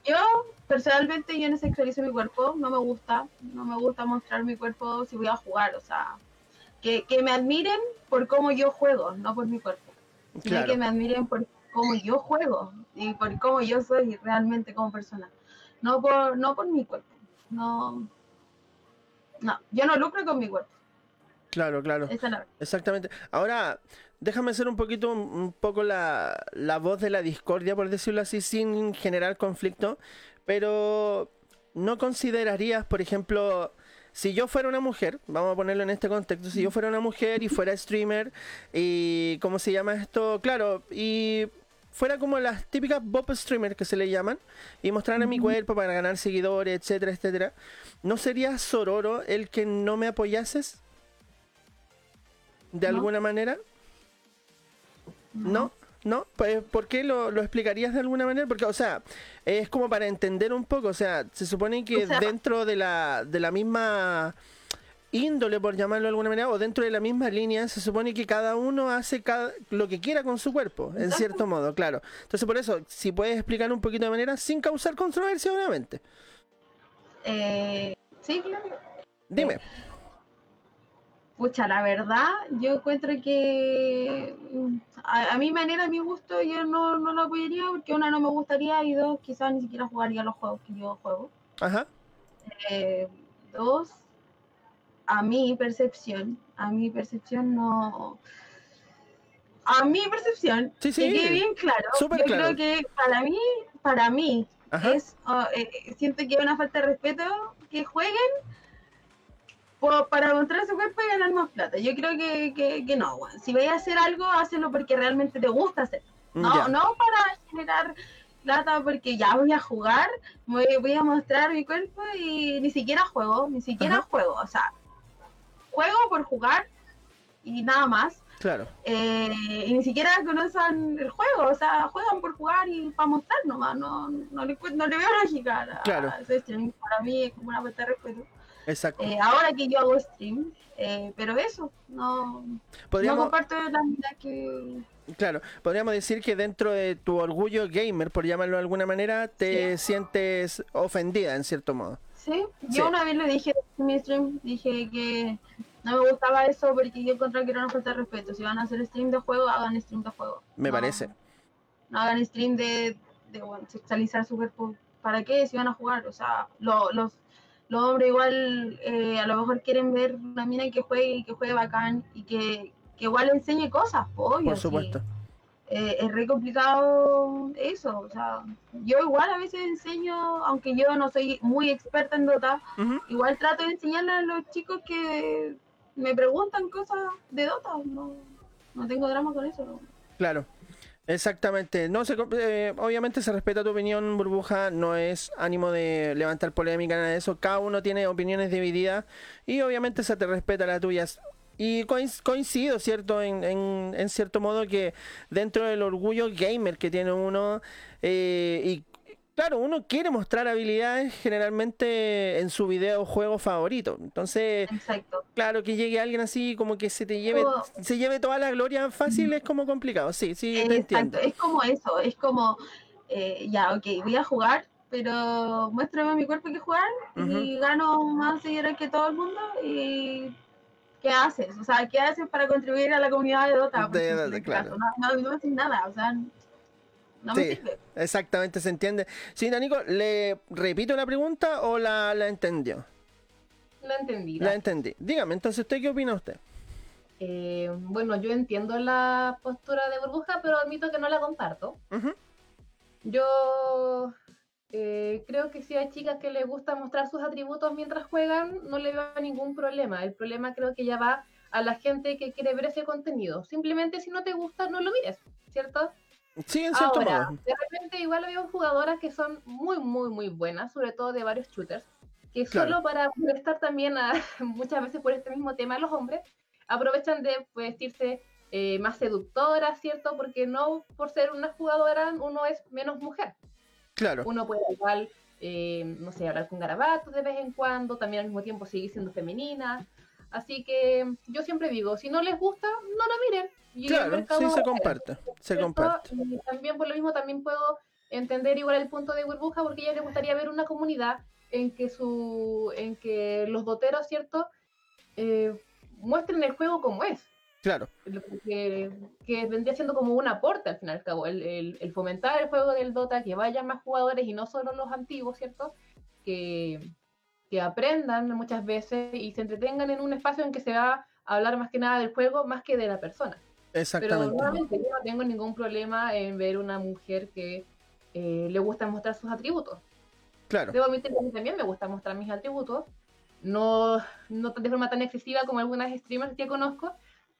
Yo, personalmente, yo no sexualizo mi cuerpo, no me gusta, no me gusta mostrar mi cuerpo si voy a jugar, o sea, que, que me admiren por cómo yo juego, no por mi cuerpo, sino que me admiren por cómo yo juego y por cómo yo soy realmente como persona, no por, no por mi cuerpo, no, no, yo no lucro con mi cuerpo. Claro, claro. Exactamente. Ahora, déjame ser un poquito, un poco la, la voz de la discordia, por decirlo así, sin generar conflicto. Pero, ¿no considerarías, por ejemplo, si yo fuera una mujer, vamos a ponerlo en este contexto, si yo fuera una mujer y fuera streamer, y ¿cómo se llama esto? Claro, y fuera como las típicas Bob streamer que se le llaman, y mostraran mi cuerpo para ganar seguidores, etcétera, etcétera, ¿no sería sororo el que no me apoyases? ¿De No. alguna manera? ¿No? ¿No? Pues, ¿Por qué lo, lo explicarías de alguna manera? Porque, o sea, es como para entender un poco, o sea, se supone que O sea- dentro de la, de la misma índole, por llamarlo de alguna manera, o dentro de la misma línea, se supone que cada uno hace cada, lo que quiera con su cuerpo, en Exacto. cierto modo, claro. Entonces, por eso, si puedes explicar un poquito de manera, sin causar controversia, obviamente. Eh, sí, claro. Dime. Pucha, la verdad, yo encuentro que mm, a, a mi manera, a mi gusto, yo no, no lo apoyaría porque una no me gustaría y dos, quizás ni siquiera jugaría los juegos que yo juego. Ajá. Eh, dos, a mi percepción, a mi percepción no... A mi percepción, Sí, sí. que quede bien claro, Súper yo claro. creo que para mí, para mí, Ajá. es, oh, eh, siento que es una falta de respeto que jueguen por- para mostrar su cuerpo y ganar más plata. Yo creo que, que, que no, si vais a hacer algo, hazlo porque realmente te gusta hacer. No, Ya. no para generar plata porque ya voy a jugar, voy, voy a mostrar mi cuerpo y ni siquiera juego, ni siquiera Ajá. juego. O sea, juego por jugar y nada más. Claro. Eh, y ni siquiera conocen el juego, o sea, juegan por jugar y para mostrar nomás, no, no, le, no le veo lógica a, Claro. a ese stream. Para mí es como una falta de respeto. Exacto. Eh, ahora que yo hago stream, eh, pero eso, no, no Podríamos, comparto la mitad que... Claro, podríamos decir que dentro de tu orgullo gamer, por llamarlo de alguna manera, te sientes ofendida en cierto modo. Sí, yo Sí. una vez lo dije en mi stream, dije que no me gustaba eso porque yo encontré que era una falta de respeto. Si van a hacer stream de juego, hagan stream de juego. Me No- parece. No hagan stream de, de bueno, sexualizar su cuerpo. ¿Para qué? Si van a jugar. O sea, lo- los, los hombres igual eh, a lo mejor quieren ver una mina que juegue y que juegue bacán y que, que igual enseñe cosas, obvio, Por sí. supuesto. Eh, es re complicado eso. O sea, yo igual a veces enseño, aunque yo no soy muy experta en Dota, igual trato de enseñarle a los chicos que me preguntan cosas de Dota. No, no tengo drama con eso. ¿no? Claro. Exactamente. No se, eh, obviamente se respeta tu opinión, burbuja. No es ánimo de levantar polémica, nada de eso. Cada uno tiene opiniones divididas y obviamente se te respeta la tuya. Y coinc- coincido, ¿cierto? En, en, en cierto modo que dentro del orgullo gamer que tiene uno eh, y claro, uno quiere mostrar habilidades generalmente en su videojuego favorito. Entonces, Exacto. claro, que llegue alguien así como que se te lleve, Como- se lleve toda la gloria fácil es como complicado. Sí, sí, te entiendo. Exacto, es como eso, es como, eh, ya, ok, voy a jugar, pero muéstrame a mi cuerpo que jugar y gano más seguidores que todo el mundo y ¿qué haces? O sea, ¿qué haces para contribuir a la comunidad de Dota? De ejemplo, este claro. No, no, no haces nada, o sea, no me Sí. Exactamente, se entiende. Sí, Nico, ¿le repito la pregunta o la, la entendió? La entendí. La entendí. Dígame, entonces, ¿usted qué opina usted? Eh, bueno, yo entiendo la postura de burbuja, pero admito que no la comparto. Ujú, Yo eh, creo que si hay chicas que les gusta mostrar sus atributos mientras juegan, no le veo ningún problema. El problema creo que ya va a la gente que quiere ver ese contenido. Simplemente si no te gusta, no lo mires, ¿cierto? Sí, en cierto Ahora, modo. de repente igual veo jugadoras que son muy, muy, muy buenas, sobre todo de varios shooters, que Claro. solo para molestar también a, muchas veces por este mismo tema los hombres, aprovechan de vestirse eh, más seductoras, ¿cierto? Porque no por ser una jugadora uno es menos mujer. Claro. Uno puede igual, eh, no sé, hablar con garabatos de vez en cuando, también al mismo tiempo seguir siendo femenina. Así que yo siempre digo, si no les gusta, no lo miren. Y Claro, mercado sí se comparte. Se comparte. Y también por lo mismo también puedo entender igual el punto de burbuja porque a ella le gustaría ver una comunidad en que su en que los doteros cierto Eh, muestren el juego como es Claro. que, que vendría siendo como un aporte al fin y al cabo el, el- el fomentar el juego del Dota que vayan más jugadores y no solo los antiguos cierto que que aprendan muchas veces y se entretengan en un espacio en que se va a hablar más que nada del juego más que de la persona pero Exactamente. nuevamente yo no tengo ningún problema en ver una mujer que eh, le gusta mostrar sus atributos. Claro. Debo admitir que a mí también me gusta mostrar mis atributos, no, no de forma tan excesiva como algunas streamers que conozco.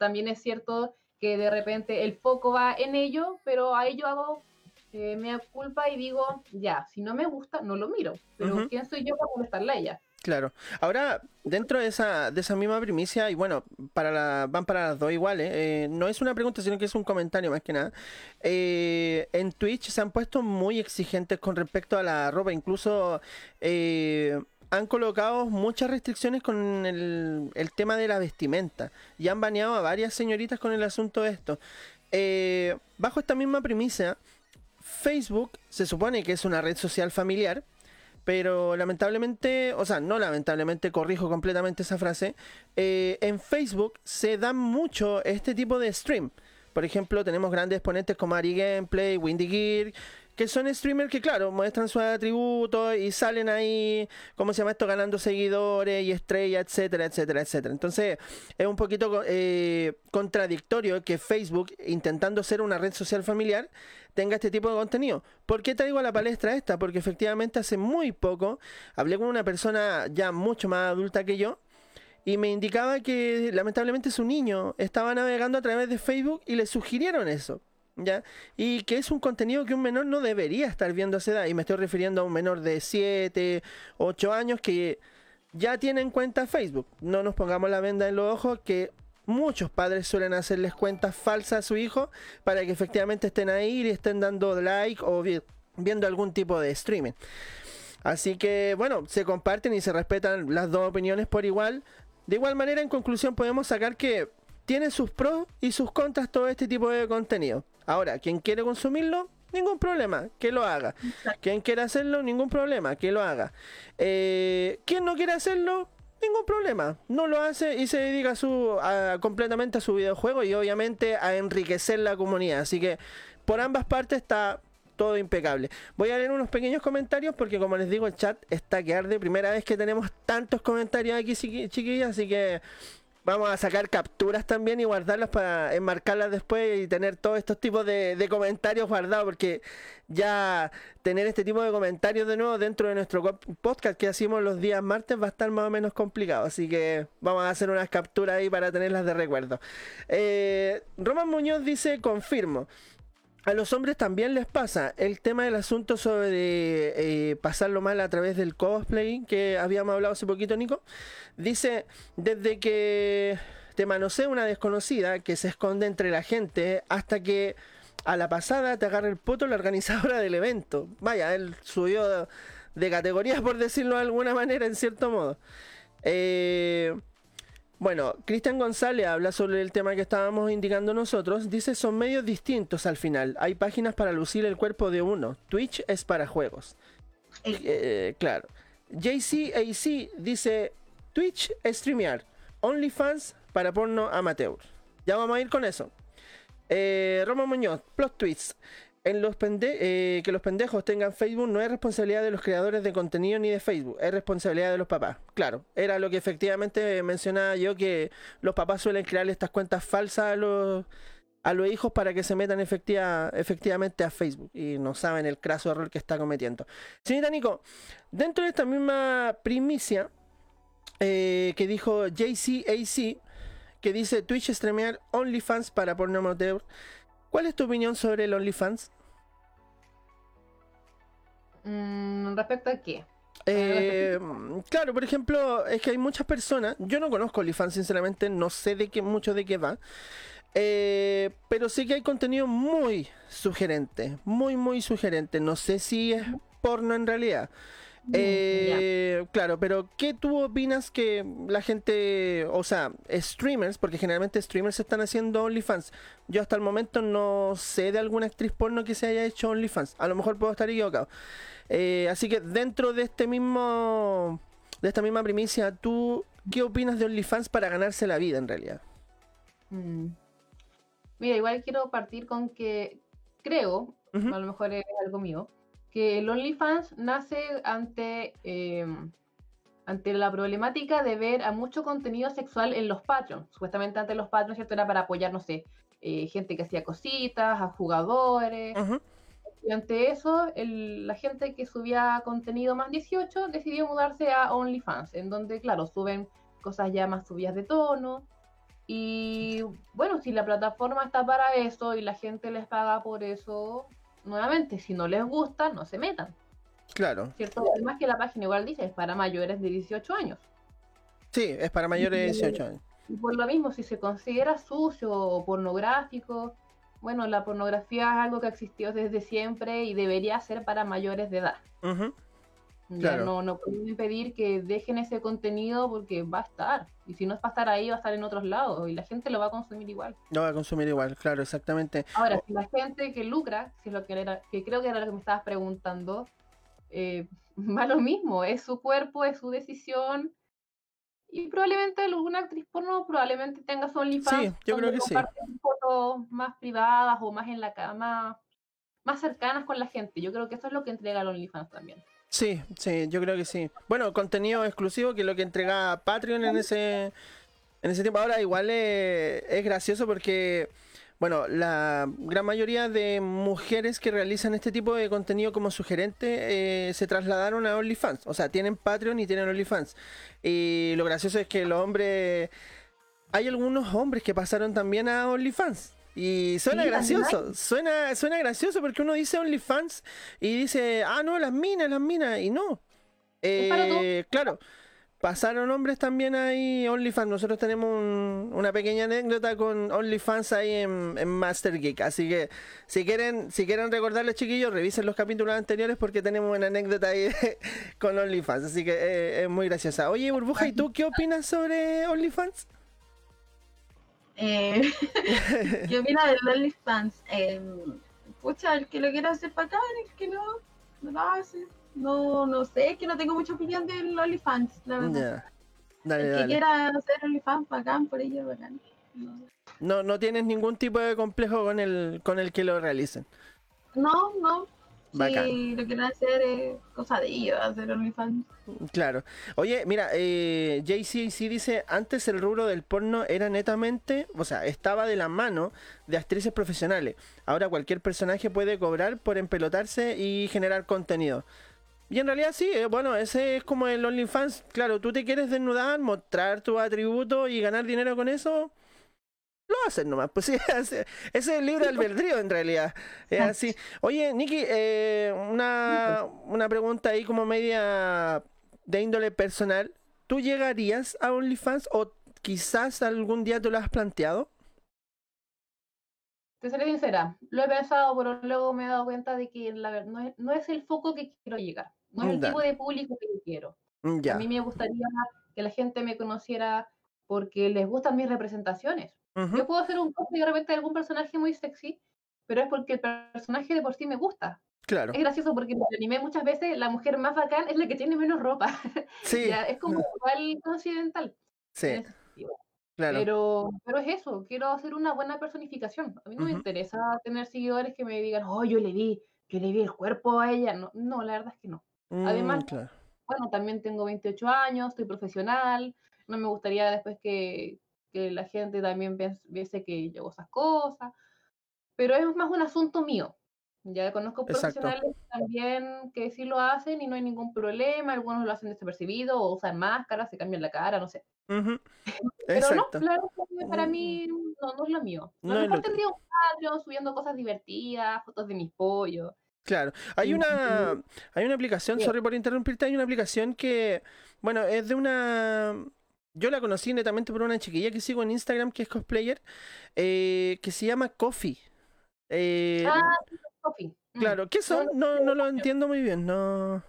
También es cierto que de repente el foco va en ello, pero ahí yo hago eh, mea culpa y digo, ya, si no me gusta, no lo miro. Pero. ¿quién soy yo para molestarle a ella? Claro. Ahora, dentro de esa, de esa misma primicia, y bueno, para la, van para las dos iguales, eh, no es una pregunta, sino que es un comentario más que nada. Eh, en Twitch se han puesto muy exigentes con respecto a la ropa, incluso eh, han colocado muchas restricciones con el, tema de la vestimenta y han baneado a varias señoritas con el asunto de esto. Eh, bajo esta misma premisa, Facebook se supone que es una red social familiar, pero lamentablemente, o sea, no lamentablemente, corrijo completamente esa frase, eh, en Facebook se da mucho este tipo de stream. Por ejemplo, tenemos grandes exponentes como Ari Gameplay, Windy Gear, que son streamers que, claro, muestran sus atributos y salen ahí, ¿cómo se llama esto? Ganando seguidores y estrellas, etcétera, etcétera, etcétera. Entonces, es un poquito eh, contradictorio que Facebook, intentando ser una red social familiar, tenga este tipo de contenido. ¿Por qué traigo a la palestra esta? Porque efectivamente hace muy poco hablé con una persona ya mucho más adulta que yo y me indicaba que lamentablemente su niño estaba navegando a través de Facebook y le sugirieron eso. ¿Ya? Y que es un contenido que un menor no debería estar viendo a esa edad. Y me estoy refiriendo a un menor de 7, 8 años que ya tiene en cuenta Facebook. No nos pongamos la venda en los ojos que muchos padres suelen hacerles cuentas falsas a su hijo para que efectivamente estén ahí y estén dando like o vi- viendo algún tipo de streaming. Así que bueno, se comparten y se respetan las dos opiniones por igual. De igual manera, en conclusión, podemos sacar que tiene sus pros y sus contras todo este tipo de contenido. Ahora, quien quiere consumirlo, ningún problema, que lo haga. Quien quiera hacerlo, ningún problema, que lo haga. Eh, quien no quiere hacerlo, ningún problema. No lo hace y se dedica a su, a- completamente a su videojuego y obviamente a enriquecer la comunidad. Así que por ambas partes está todo impecable. Voy a leer unos pequeños comentarios porque como les digo el chat está que arde. Primera vez que tenemos tantos comentarios aquí chiqui- chiquillas, así que vamos a sacar capturas también y guardarlas para enmarcarlas después y tener todos estos tipos de, comentarios guardados porque ya tener este tipo de comentarios de nuevo dentro de nuestro podcast que hacemos los días martes va a estar más o menos complicado así que vamos a hacer unas capturas ahí para tenerlas de recuerdo. Eh, Roman Muñoz dice confirmo a los hombres también les pasa el tema del asunto sobre eh, pasarlo mal a través del cosplay que habíamos hablado hace poquito, Nico. Dice, desde que te manosea una desconocida que se esconde entre la gente hasta que a la pasada te agarra el poto la organizadora del evento. Vaya, él subió de categoría, por decirlo de alguna manera, en cierto modo. Eh, bueno, Cristian González habla sobre el tema que estábamos indicando nosotros. Dice, son medios distintos al final. Hay páginas para lucir el cuerpo de uno. Twitch es para juegos. Eh, claro. JCAC dice, Twitch es streamear. OnlyFans para porno amateur. Ya vamos a ir con eso. Eh, Roma Muñoz, plot tweets. En los pende eh, que los pendejos tengan Facebook no es responsabilidad de los creadores de contenido ni de Facebook, es responsabilidad de los papás. Claro, era lo que efectivamente mencionaba yo, que los papás suelen crear estas cuentas falsas a los, a los hijos para que se metan efectiva, efectivamente a Facebook y no saben el craso error que está cometiendo. Señorita Nico, dentro de esta misma primicia eh, que dijo JCAC, que dice Twitch streamear OnlyFans para porno amateur, ¿Cuál es tu opinión sobre el OnlyFans? Mm, ¿Respecto a qué? Eh, claro, por ejemplo, es que hay muchas personas, yo no conozco OnlyFans sinceramente, no sé de qué mucho de qué va, eh, pero sí que hay contenido muy sugerente, muy muy sugerente, no sé si es porno en realidad. Eh, claro, pero ¿qué tú opinas que la gente, o sea, streamers, porque generalmente streamers están haciendo OnlyFans? Yo hasta el momento no sé de alguna actriz porno que se haya hecho OnlyFans. A lo mejor puedo estar equivocado. Eh, así que dentro de este mismo, de esta misma primicia, ¿tú qué opinas de OnlyFans para ganarse la vida en realidad? Mm. Mira, igual quiero partir con que creo, a lo mejor es algo mío, que el OnlyFans nace ante, em, ante la problemática de ver a mucho contenido sexual en los Patreons. Supuestamente antes los Patreons ¿cierto? era para apoyar, no sé, eh, gente que hacía cositas, a jugadores. Y ante eso, la gente que subía contenido más 18 decidió mudarse a OnlyFans, en donde, claro, suben cosas ya más subidas de tono. Y bueno, si la plataforma está para eso y la gente les paga por eso, nuevamente, si no les gusta, no se metan. Claro. ¿Cierto? Además que la página igual dice, es para mayores de 18 años. Sí, es para mayores de 18 años. Y por lo mismo, si se considera sucio o pornográfico, bueno, la pornografía es algo que existió desde siempre y debería ser para mayores de edad. No, no pueden impedir que dejen ese contenido porque va a estar. Y si no es para estar ahí, va a estar en otros lados. Y la gente lo va a consumir igual. Lo va a consumir igual, claro, exactamente. Ahora, si la gente que lucra, si es lo que era, que creo que era lo que me estabas preguntando, eh, va lo mismo. Es su cuerpo, es su decisión. Y probablemente alguna actriz porno probablemente tenga su OnlyFans. Sí, yo creo que sí. fotos más privadas o más en la cama, más cercanas con la gente. Yo creo que eso es lo que entrega el OnlyFans también. Sí, sí, yo creo que sí. Bueno, contenido exclusivo que es lo que entrega Patreon en ese en ese tiempo. Ahora igual es, es gracioso porque bueno, la gran mayoría de mujeres que realizan este tipo de contenido como sugerente eh, se trasladaron a OnlyFans. O sea, tienen Patreon y tienen OnlyFans. Y lo gracioso es que los hombres... Hay algunos hombres que pasaron también a OnlyFans. Y suena gracioso, suena, suena gracioso porque uno dice OnlyFans y dice, ah, no, las minas, las minas, y no. Eh, claro, pasaron hombres también ahí, OnlyFans. Nosotros tenemos una pequeña anécdota con OnlyFans ahí en, Master Geek. Así que si quieren, si quieren recordarles, chiquillos, revisen los capítulos anteriores porque tenemos una anécdota ahí con OnlyFans. Así que eh, es muy graciosa. Oye, Burbuja, ¿y tú qué opinas sobre OnlyFans? Eh, ¿Qué opina del OnlyFans? Eh, pucha, el que lo quiera hacer para acá, el que no, no lo hace. No, no sé, que no tengo mucha opinión del OnlyFans, la verdad. el que quiera hacer OnlyFans, bacán, por ello, bacán. No. no, no tienes ningún tipo de complejo con el, con el que lo realicen. No, no, si lo quieren hacer es cosa de ellos, hacer OnlyFans. Claro. Oye, mira, eh, JCC dice, antes el rubro del porno era netamente, o sea, estaba de la mano de actrices profesionales. Ahora cualquier personaje puede cobrar por empelotarse y generar contenido. Y en realidad sí, eh, bueno, ese es como el OnlyFans. Claro, tú te quieres desnudar, mostrar tu atributo y ganar dinero con eso lo hacen nomás. Pues sí, ese es el libre albedrío en realidad. Es así. Oye, Nikki, eh, una, una pregunta ahí como media de índole personal. ¿Tú llegarías a OnlyFans o quizás algún día tú lo has planteado? te seré sincera, lo he pensado, pero luego me he dado cuenta de que la verdad no es, no es el foco que quiero llegar. No es el Dale. tipo de público que yo quiero. Mm, A mí me gustaría que la gente me conociera porque les gustan mis representaciones. Ujú, Yo puedo hacer un cosplay de repente de algún personaje muy sexy, pero es porque el personaje de por sí me gusta. Claro. Es gracioso porque en el anime muchas veces la mujer más bacán es la que tiene menos ropa. Sí, Ya, es como igual coincidental. sí, en ese sentido. claro. Pero, pero es eso, quiero hacer una buena personificación. A mí no me Ujú. interesa tener seguidores que me digan, oh, yo le vi, yo le vi el cuerpo a ella. No, no, la verdad es que no. además- Mm, claro. Bueno, también tengo 28 años, estoy profesional, no me gustaría después que, que la gente también viese que yo hago esas cosas, pero es más un asunto mío. Ya conozco Exacto. profesionales también que sí lo hacen y no hay ningún problema, algunos lo hacen desapercibido o usan máscaras, se cambian la cara, no sé. Ujú, Pero Exacto. no, claro, para Mm. mí no, no es lo mío. A No lo mejor tendría un Patreon subiendo cosas divertidas, fotos de mis pollos. Claro, hay una, hay una aplicación, Sí. sorry por interrumpirte, hay una aplicación que, bueno, es de una, yo la conocí netamente por una chiquilla que sigo en Instagram que es cosplayer, eh, que se llama Coffee. Eh, Ah, Coffee. Mm. claro, ¿qué son? No, no lo entiendo muy bien, no.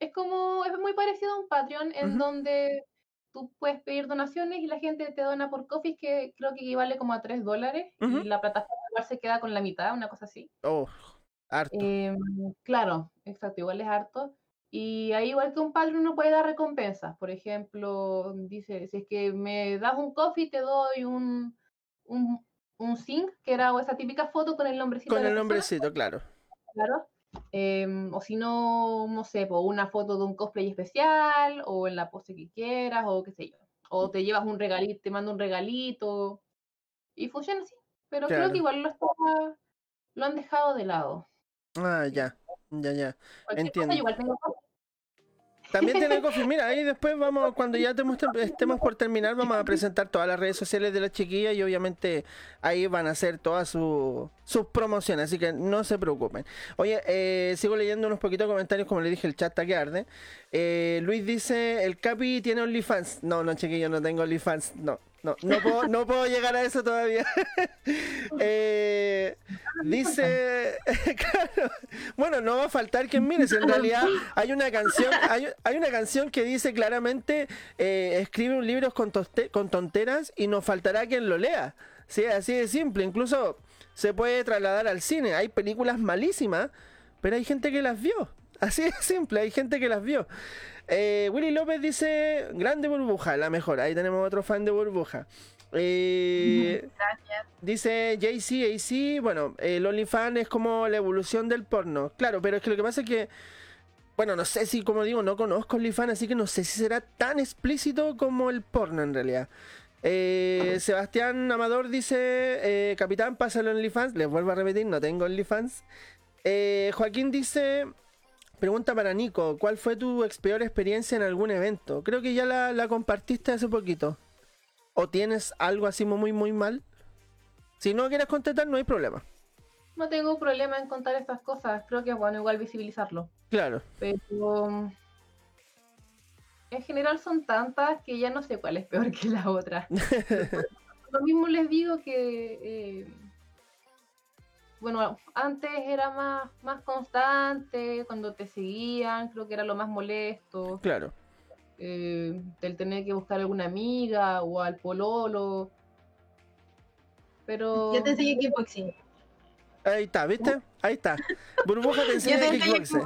Es como, es muy parecido a un Patreon en donde tú puedes pedir donaciones y la gente te dona por coffee que creo que equivale como a 3 dólares y la plataforma igual se queda con la mitad, una cosa así. Oh, harto. Em, claro, exacto, igual es harto. Y ahí igual que un Patreon uno puede dar recompensas. Por ejemplo, dice, si es que me das un coffee te doy un, un, un zinc, que era esa típica foto con el nombrecito Con el nombrecito, claro. Claro. Em, o si no, no sé, po, una foto de un cosplay especial, o en la pose que quieras, o qué sé yo. O te llevas un regalito, te mando un regalito. Y funciona así. Pero creo que igual lo, está- lo han dejado de lado. Ah, ya, ya, ya. Cualquier Entiendo. cosa, igual tengo. También tiene Coffee. Mira, ahí después vamos, cuando ya estemos, estemos por terminar, vamos a presentar todas las redes sociales de la chiquilla y obviamente ahí van a hacer todas su- sus promociones, así que no se preocupen. Oye, eh, sigo leyendo unos poquitos comentarios, como le dije, el chat está que arde. Eh, Luis dice, el Capi tiene OnlyFans. No, no, chiquillo, no tengo OnlyFans. No, no, no puedo, no puedo llegar a eso todavía. Eh, dice, claro, bueno, no va a faltar quien mire, si en realidad hay una canción, hay, hay una canción que dice claramente, eh, escribe un libro con, toste- con tonteras y nos faltará quien lo lea. Sí, así de simple, incluso se puede trasladar al cine. Hay películas malísimas, pero hay gente que las vio. Así de simple, hay gente que las vio. Eh, Willy López dice, grande burbuja, la mejor. Ahí tenemos otro fan de burbuja. Eh, Gracias. Dice JC, AC, bueno, el OnlyFans es como la evolución del porno. Claro, pero es que lo que pasa es que, bueno, no sé si, como digo, no conozco OnlyFans, así que no sé si será tan explícito como el porno en realidad. Eh, Sebastián Amador dice, eh, Capitán, pasa el OnlyFans. Les vuelvo a repetir, no tengo OnlyFans. Joaquín dice, pregunta para Nico, ¿cuál fue tu ex- peor experiencia en algún evento? Creo que ya la, la compartiste hace poquito. ¿O tienes algo así muy, muy mal? Si no quieres contestar, no hay problema. No tengo problema en contar estas cosas. Creo que es bueno igual visibilizarlo. Claro. Pero mm, en general son tantas que ya no sé cuál es peor que la otra. Lo mismo les digo que, eh, bueno, antes era más, más constante, cuando te seguían, creo que era lo más molesto, Claro. eh, el tener que buscar alguna amiga o al pololo. Pero Yo te enseñé kickboxing. Ahí está, ¿viste? Ahí está. Burbuja te Yo enseña te kickboxing.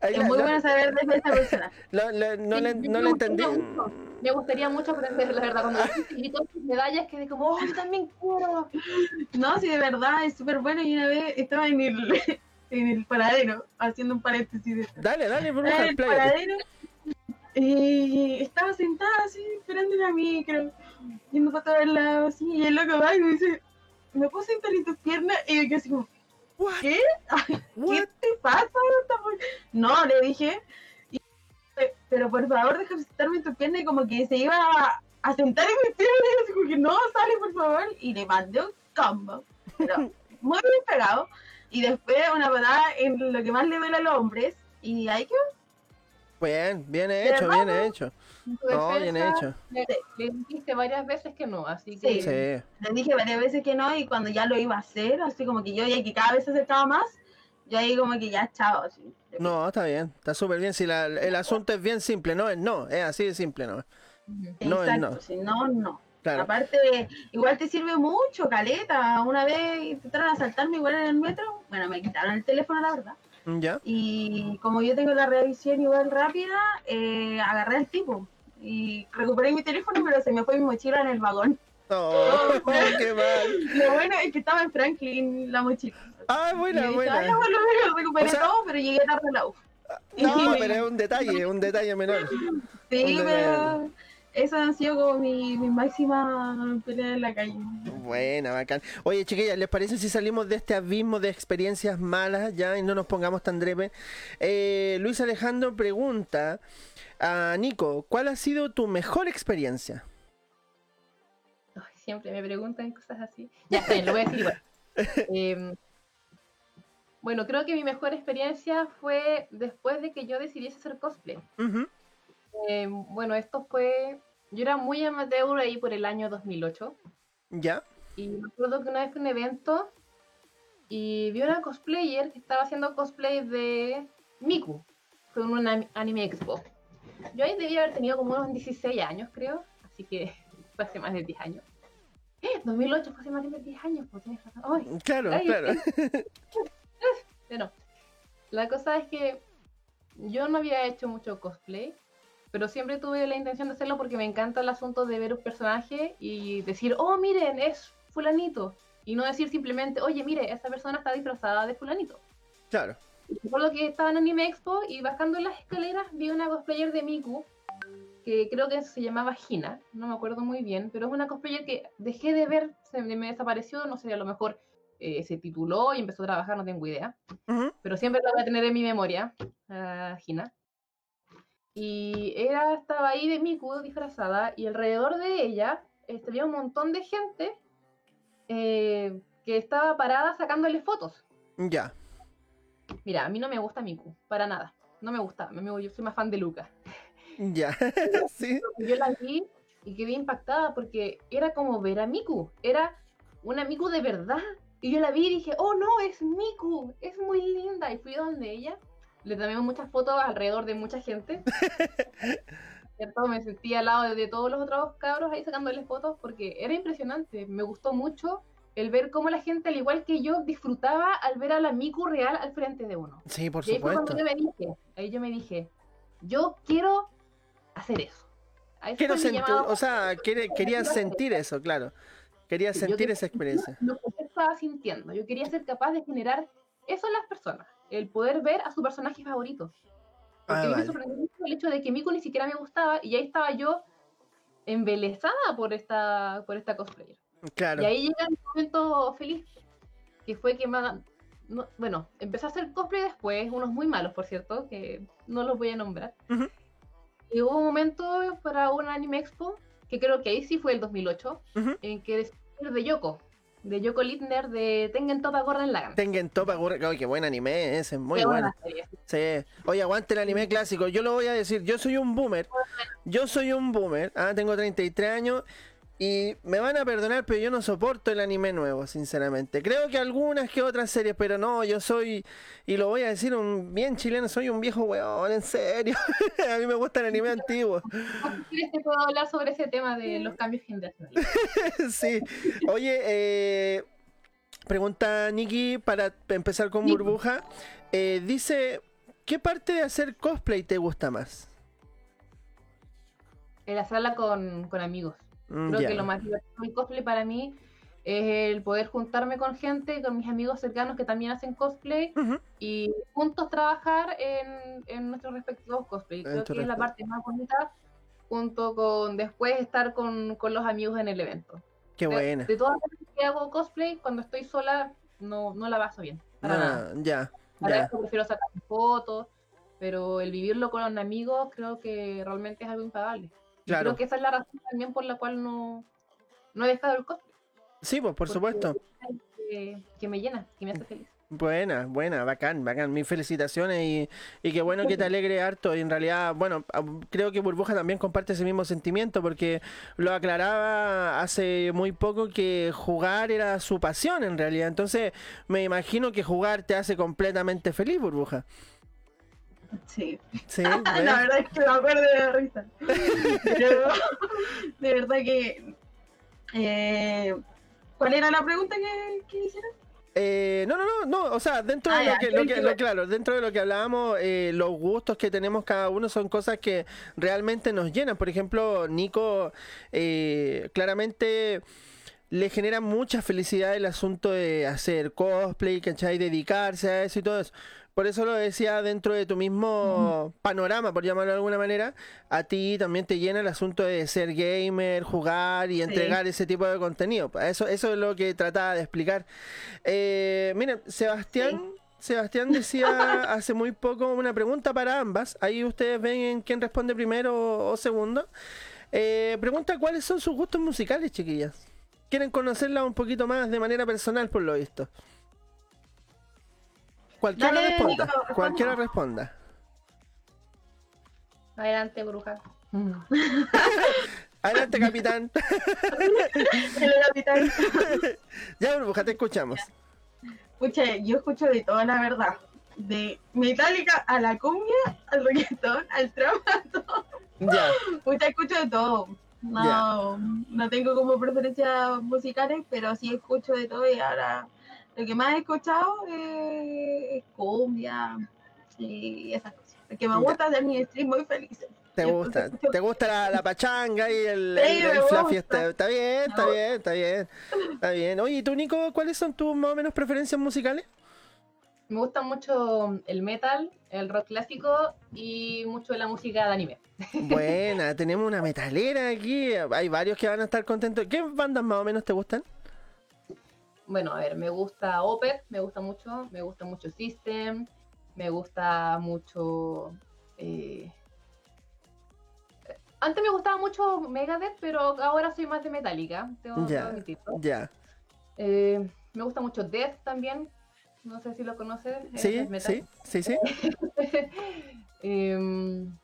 Es la- muy la- bueno saber de esa persona. la- la- no Sí, le, no le entendí. Me gustaría mucho aprender, la verdad. Cuando vi todas tus medallas, quedé como, ¡oh, yo también quiero! No, sí, de verdad, es súper bueno. Y una vez estaba en el, en el paradero, haciendo un paréntesis de. Dale, dale, burbuja, en el expláyate. paradero y estaba sentada así, esperando la micro, yendo para todos lados, así, y el loco va y me dice, ¿me puedo sentar en tus piernas? Y yo quedé así como? ¿qué? ¿Qué What? te pasa? No, le dije, pero por favor déjame sentarme en tus piernas y como que se iba a, a sentar en mis piernas y así como que no, sale por favor, y le mandé un combo, pero muy bien pegado, y después una patada en lo que más le duele a los hombres, y ahí quedó. Bien, bien De hecho, bien hecho. tu No, bien hecho. Le, le dijiste varias veces que no, así que Sí. Sí. Le dije varias veces que no y cuando ya lo iba a hacer, así como que yo ya que cada vez se acercaba más, yo ahí como que ya chao, así. No, está bien, está súper bien. Si la- el asunto es bien simple, no es no, es así de simple, ¿no? No es no. si no, no. Claro. Aparte, igual te sirve mucho, caleta. Una vez intentaron asaltarme igual en el metro. Bueno, me quitaron el teléfono, la verdad. ¿Ya? Y como yo tengo la revisión igual rápida, eh, agarré al tipo. Y recuperé mi teléfono, pero se me fue mi mochila en el vagón. Oh, qué mal. Lo bueno es que estaba en Franklin la mochila. Ah, Y buena, dije, "Ay, buena. lo recuperé O sea- todo, pero llegué tarde a la U. No, pero es un detalle, un detalle menor. Sí, Un pero esas han sido como mi, mi máxima pelea en la calle. Buena, bacán. Oye, chiquillas, ¿les parece si salimos de este abismo de experiencias malas ya y no nos pongamos tan drepe? Eh, Luis Alejandro pregunta a Nico, ¿cuál ha sido tu mejor experiencia? Ay, siempre me preguntan cosas así. Ya, está bien, lo voy a decir igual. Em, bueno, creo que mi mejor experiencia fue después de que yo decidiese hacer cosplay. Ujú, Em, bueno, esto fue... Yo era muy amateur ahí por el año 2008. ¿Ya? Y me acuerdo que una vez fue un evento y vi una cosplayer que estaba haciendo cosplay de Miku. Fue en una anime expo. Yo ahí debía haber tenido como unos 16 años, creo. Así que fue hace más de 10 años. ¡Eh! 2008 fue hace más de 10 años. Pues tienes razón. ¡Ay! Claro, Ay, claro. Bueno, la cosa es que yo no había hecho mucho cosplay, pero siempre tuve la intención de hacerlo porque me encanta el asunto de ver un personaje y decir, oh, miren, es fulanito. Y no decir simplemente, oye, mire, esa persona está disfrazada de fulanito. Claro. Recuerdo que estaba en Anime Expo y bajando las escaleras vi una cosplayer de Miku, que creo que se llamaba Hina, no me acuerdo muy bien, pero es una cosplayer que dejé de ver, se me me desapareció, no sé, a lo mejor eh, se tituló y empezó a trabajar, no tengo idea pero siempre la voy a tener en mi memoria, a Gina. Y ella estaba ahí de Miku disfrazada y alrededor de ella este, había un montón de gente eh, que estaba parada sacándole fotos. Ya. Mira, a mí no me gusta Miku, para nada. No me gusta, yo soy más fan de Luca. Ya. sí. Yo la vi y quedé impactada porque era como ver a Miku, era una Miku de verdad. Y yo la vi y dije, oh no, es Miku, es muy linda. Y fui donde ella, le tomé muchas fotos alrededor de mucha gente. ¿Cierto? Me sentí al lado de, todos los otros cabros ahí sacándoles fotos porque era impresionante. Me gustó mucho el ver cómo la gente, al igual que yo, disfrutaba al ver a la Miku real al frente de uno. Sí, por Y ahí fue supuesto. cuando yo me dije, ahí yo me dije, yo quiero hacer eso. Ahí Quiero sentir, o sea, quiere- quería sentir eso, claro. Quería yo sentir quería esa experiencia. Lo que yo estaba sintiendo. Yo quería ser capaz de generar eso en las personas. El poder ver a su personaje favorito. Porque Ah, a mí me vale. sorprendió mucho el hecho de que Miku ni siquiera me gustaba y ahí estaba yo embelesada por esta, por esta cosplayer. Claro. Y ahí llega el momento feliz, que fue que me hagan- no- bueno, empecé a hacer cosplay después, unos muy malos, por cierto, que no los voy a nombrar. Ujú. Y hubo un momento para un anime expo, que creo que ahí sí fue el 2008, Ujú. en que decidí de Yoko, de Yoko Littner, de Tengen Topa Gordon Lagann. Tengen Topa Gurren- Ay, qué buen anime ese, muy Qué bueno. Sí. Oye, aguante el anime clásico. Yo lo voy a decir, yo soy un boomer. Yo soy un boomer. Ah, tengo 33 años. Y me van a perdonar, pero yo no soporto el anime nuevo, sinceramente. Creo que algunas que otras series, pero no, yo soy, y lo voy a decir un bien chileno, soy un viejo weón, en serio. a mí me gusta el anime antiguo. Quieres te puedo hablar sobre ese tema de los cambios generacionales. sí. Oye, eh, pregunta Nikki para empezar con burbuja. Eh, dice, ¿qué parte de hacer cosplay te gusta más? El hacerla con, con amigos. Mm, Creo que lo más divertido del cosplay para mí es el poder juntarme con gente, con mis amigos cercanos que también hacen cosplay y juntos trabajar en, en nuestros respectivos cosplay. Creo que es la parte más bonita junto con después estar con, con los amigos en el evento. Qué De- buena. De, todas las veces que hago cosplay, cuando estoy sola no, no la paso bien. Para nada. Ah, ya, Para ya. eso prefiero sacar fotos, pero el vivirlo con amigos creo que realmente es algo impagable. Claro. Creo que esa es la razón también por la cual no, no he dejado el cosplay. Sí, pues por porque supuesto. Que, que me llena, que me hace feliz. Buena, buena, bacán, bacán. Mis felicitaciones y, y qué bueno que te alegre harto. Y en realidad, bueno, creo que Burbuja también comparte ese mismo sentimiento porque lo aclaraba hace muy poco que jugar era su pasión en realidad. Entonces, me imagino que jugar te hace completamente feliz, Burbuja. Sí. Sí, La ¿ves? verdad es que me acuerdo de la risa. Pero de verdad que. eh, ¿Cuál era la pregunta que, que hicieron? Eh, no, no, no, no, o sea, dentro de Ah, lo ya, que, creo lo que, que- lo- claro, dentro de lo que hablábamos, eh, los gustos que tenemos cada uno son cosas que realmente nos llenan. Por ejemplo, Nico, eh, claramente le genera mucha felicidad el asunto de hacer cosplay, ¿cachai? Dedicarse a eso y todo eso. Por eso lo decía dentro de tu mismo panorama, por llamarlo de alguna manera, a ti también te llena el asunto de ser gamer, jugar y entregar ese tipo de contenido. Eso, eso es lo que trataba de explicar. Eh, miren, Sebastián, Sebastián decía hace muy poco una pregunta para ambas. Ahí ustedes ven en quién responde primero o segundo. Eh, pregunta cuáles son sus gustos musicales, chiquillas. Quieren conocerla un poquito más de manera personal, por lo visto. Cualquiera Dale, responda. Nico. Cualquiera responda. Adelante, bruja. Adelante, capitán. Ya, burbuja, te escuchamos. Pucha, yo escucho de toda la verdad. De Metallica a la cumbia, al reggaetón, al trap, a todo. Ya. Pucha, escucho de todo. No, no tengo como preferencias musicales, pero sí escucho de todo y ahora lo que más he escuchado eh, es cumbia y esas cosas. Porque me Ya. gusta hacer mi stream muy feliz. ¿Te gusta? ¿Te gusta la, la pachanga y el, Sí, el, el me este? Está bien, está Me bien, está bien. Está bien. Oye, ¿y tú, Nico, cuáles son tus más o menos preferencias musicales? Me gusta mucho el metal, el rock clásico y mucho la música de anime. Buena, tenemos una metalera aquí. Hay varios que van a estar contentos. ¿Qué bandas más o menos te gustan? Bueno, a ver, me gusta Opeth, me gusta mucho, me gusta mucho System, me gusta mucho... eh, Antes me gustaba mucho Megadeth, pero ahora soy más de Metallica, tengo que Ya. admitirlo. Ya. Eh, me gusta mucho Death también, no sé si lo conoces. es Sí, sí, sí, sí. Em,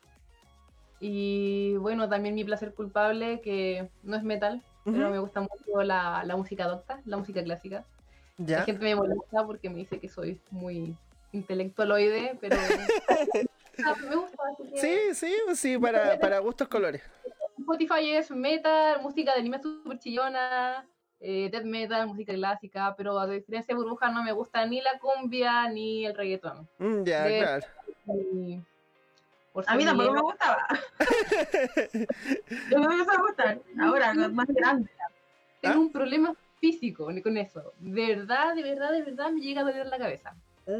y bueno, también mi placer culpable, que no es metal, pero Ujú. me gusta mucho la, la música docta, la música clásica. La Ya. gente me molesta porque me dice que soy muy intelectualoide, pero Ah, me gusta. que Sí, sí, sí, para, para gustos colores. Spotify es metal, música de anime super chillona, eh, death metal, música clásica, pero a diferencia de Burbuja no me gusta ni la cumbia ni el reggaetón. Mm, Ya, claro. Y por A mí tampoco me gustaba. No me empezó a gustar. Ahora, más grande. tengo ¿Ah? un problema físico con eso. De verdad, de verdad, de verdad me llega a doler la cabeza. Ah,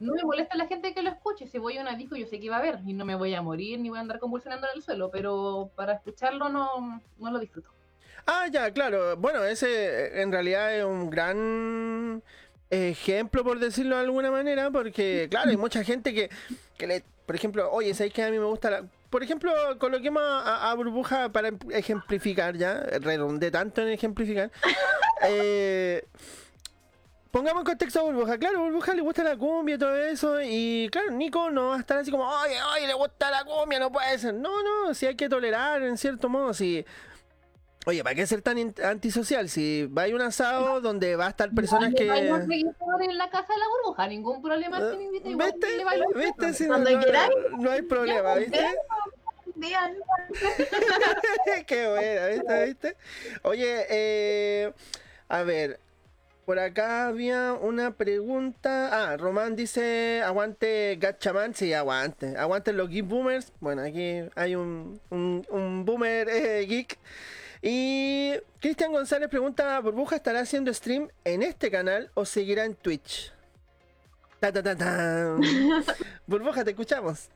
No me molesta la gente que lo escuche. Si voy a una disco, yo sé que va a ver y no me voy a morir ni voy a andar convulsionando en el suelo, pero para escucharlo no, no lo disfruto. Ah, ya, claro. Bueno, ese en realidad es un gran ejemplo, por decirlo de alguna manera, porque, claro, hay mucha gente que, que le, por ejemplo, oye, ¿sabes que a mí me gusta la... Por ejemplo, coloquemos a, a Burbuja para ejemplificar ya, redondé tanto en ejemplificar. Eh, pongamos en contexto a Burbuja. Claro, a Burbuja le gusta la cumbia y todo eso. Y claro, Nico no va a estar así como, oye, oye, le gusta la cumbia, no puede ser. No, no, si hay que tolerar en cierto modo. Si, Oye, ¿para qué ser tan antisocial? Si va a ir un asado donde va a estar personas bailo que... reggaetón en la casa de la burbuja, ningún problema si me invita igual ¿Viste? le bailo ¿Viste? Si no, Cuando no- no hay problema, ¿viste? Qué buena, ¿viste? ¿viste? Oye, eh, a ver, por acá había una pregunta. Ah, Román dice, aguante Gatchaman. Sí, aguante. Aguanten los geek boomers. Bueno, aquí hay un, un, un boomer eh, geek. Y Cristian González pregunta, ¿Burbuja estará haciendo stream en este canal o seguirá en Twitch? Ta, ta, ta, ta. Burbuja, te escuchamos.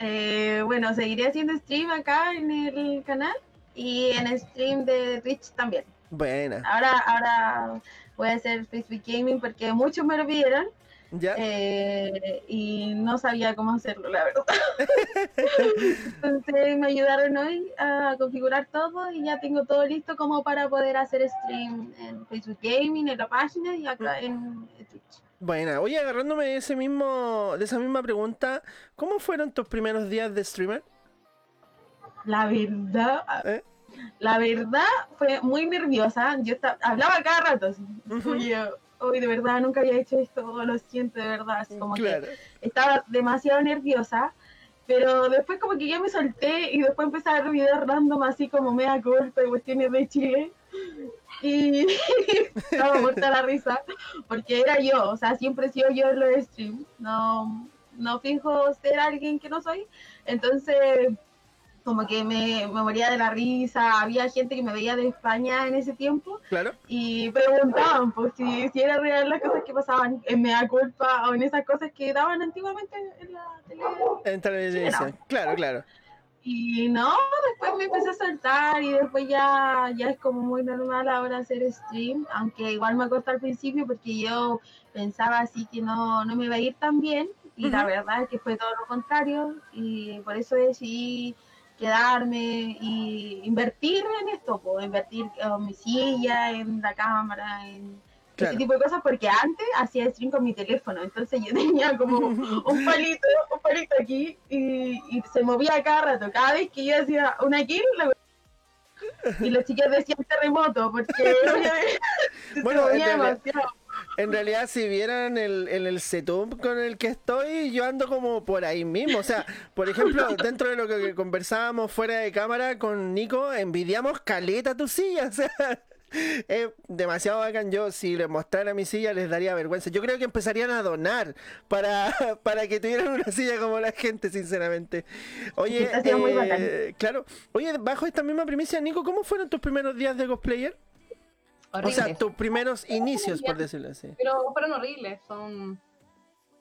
Eh, bueno, seguiré haciendo stream acá en el canal y en stream de Twitch también. Buena. Ahora, ahora voy a hacer Facebook Gaming porque muchos me lo pidieron ¿Ya? eh, y no sabía cómo hacerlo, la verdad. Entonces me ayudaron hoy a configurar todo y ya tengo todo listo como para poder hacer stream en Facebook Gaming, en la página y acá en Twitch. Buena. Oye, agarrándome de ese mismo, de esa misma pregunta, ¿cómo fueron tus primeros días de streamer? La verdad, ¿Eh? la verdad fue muy nerviosa. Yo esta- hablaba cada rato, así. Oye, hoy de verdad nunca había hecho esto, lo siento de verdad, como Claro. que estaba demasiado nerviosa. Pero después como que ya me solté y después empecé a ver videos random así como media corta y cuestiones de Chile. Y estaba muerta la risa porque era yo, o sea, siempre he sido yo en los streams. No, no finjo ser alguien que no soy. Entonces, como que me, me moría de la risa. Había gente que me veía de España en ese tiempo Claro. y preguntaban pues, si, si era real las cosas que pasaban en Mea Culpa o en esas cosas que daban antiguamente en la tele. En televisión. Claro, claro. Y no, después me empecé a saltar y después ya, ya es como muy normal ahora hacer stream, aunque igual me costó al principio porque yo pensaba así que no, no me iba a ir tan bien y la verdad es que fue todo lo contrario y por eso decidí quedarme y invertir en esto, pues, invertir en mi silla, en la cámara, en Claro. ese tipo de cosas, porque antes hacía stream con mi teléfono, entonces yo tenía como un palito, un palito aquí y, y se movía cada rato. Cada vez que yo hacía una kill, la- y los chicos decían terremoto, porque Bueno, realidad- demasiado. En realidad, si vieran el, en el setup con el que estoy, yo ando como por ahí mismo. O sea, por ejemplo, dentro de lo que conversábamos fuera de cámara con Nico, envidiamos caleta tu silla. O sea, es demasiado bacán. Yo, si les mostrara mi silla, les daría vergüenza. Yo creo que empezarían a donar para, para que tuvieran una silla como la gente, sinceramente. Oye, siendo muy bacán. eh, claro. Oye, bajo esta misma primicia, Nico, ¿cómo fueron tus primeros días de cosplayer? O sea, tus primeros inicios, por decirlo así. Pero fueron horribles. Son...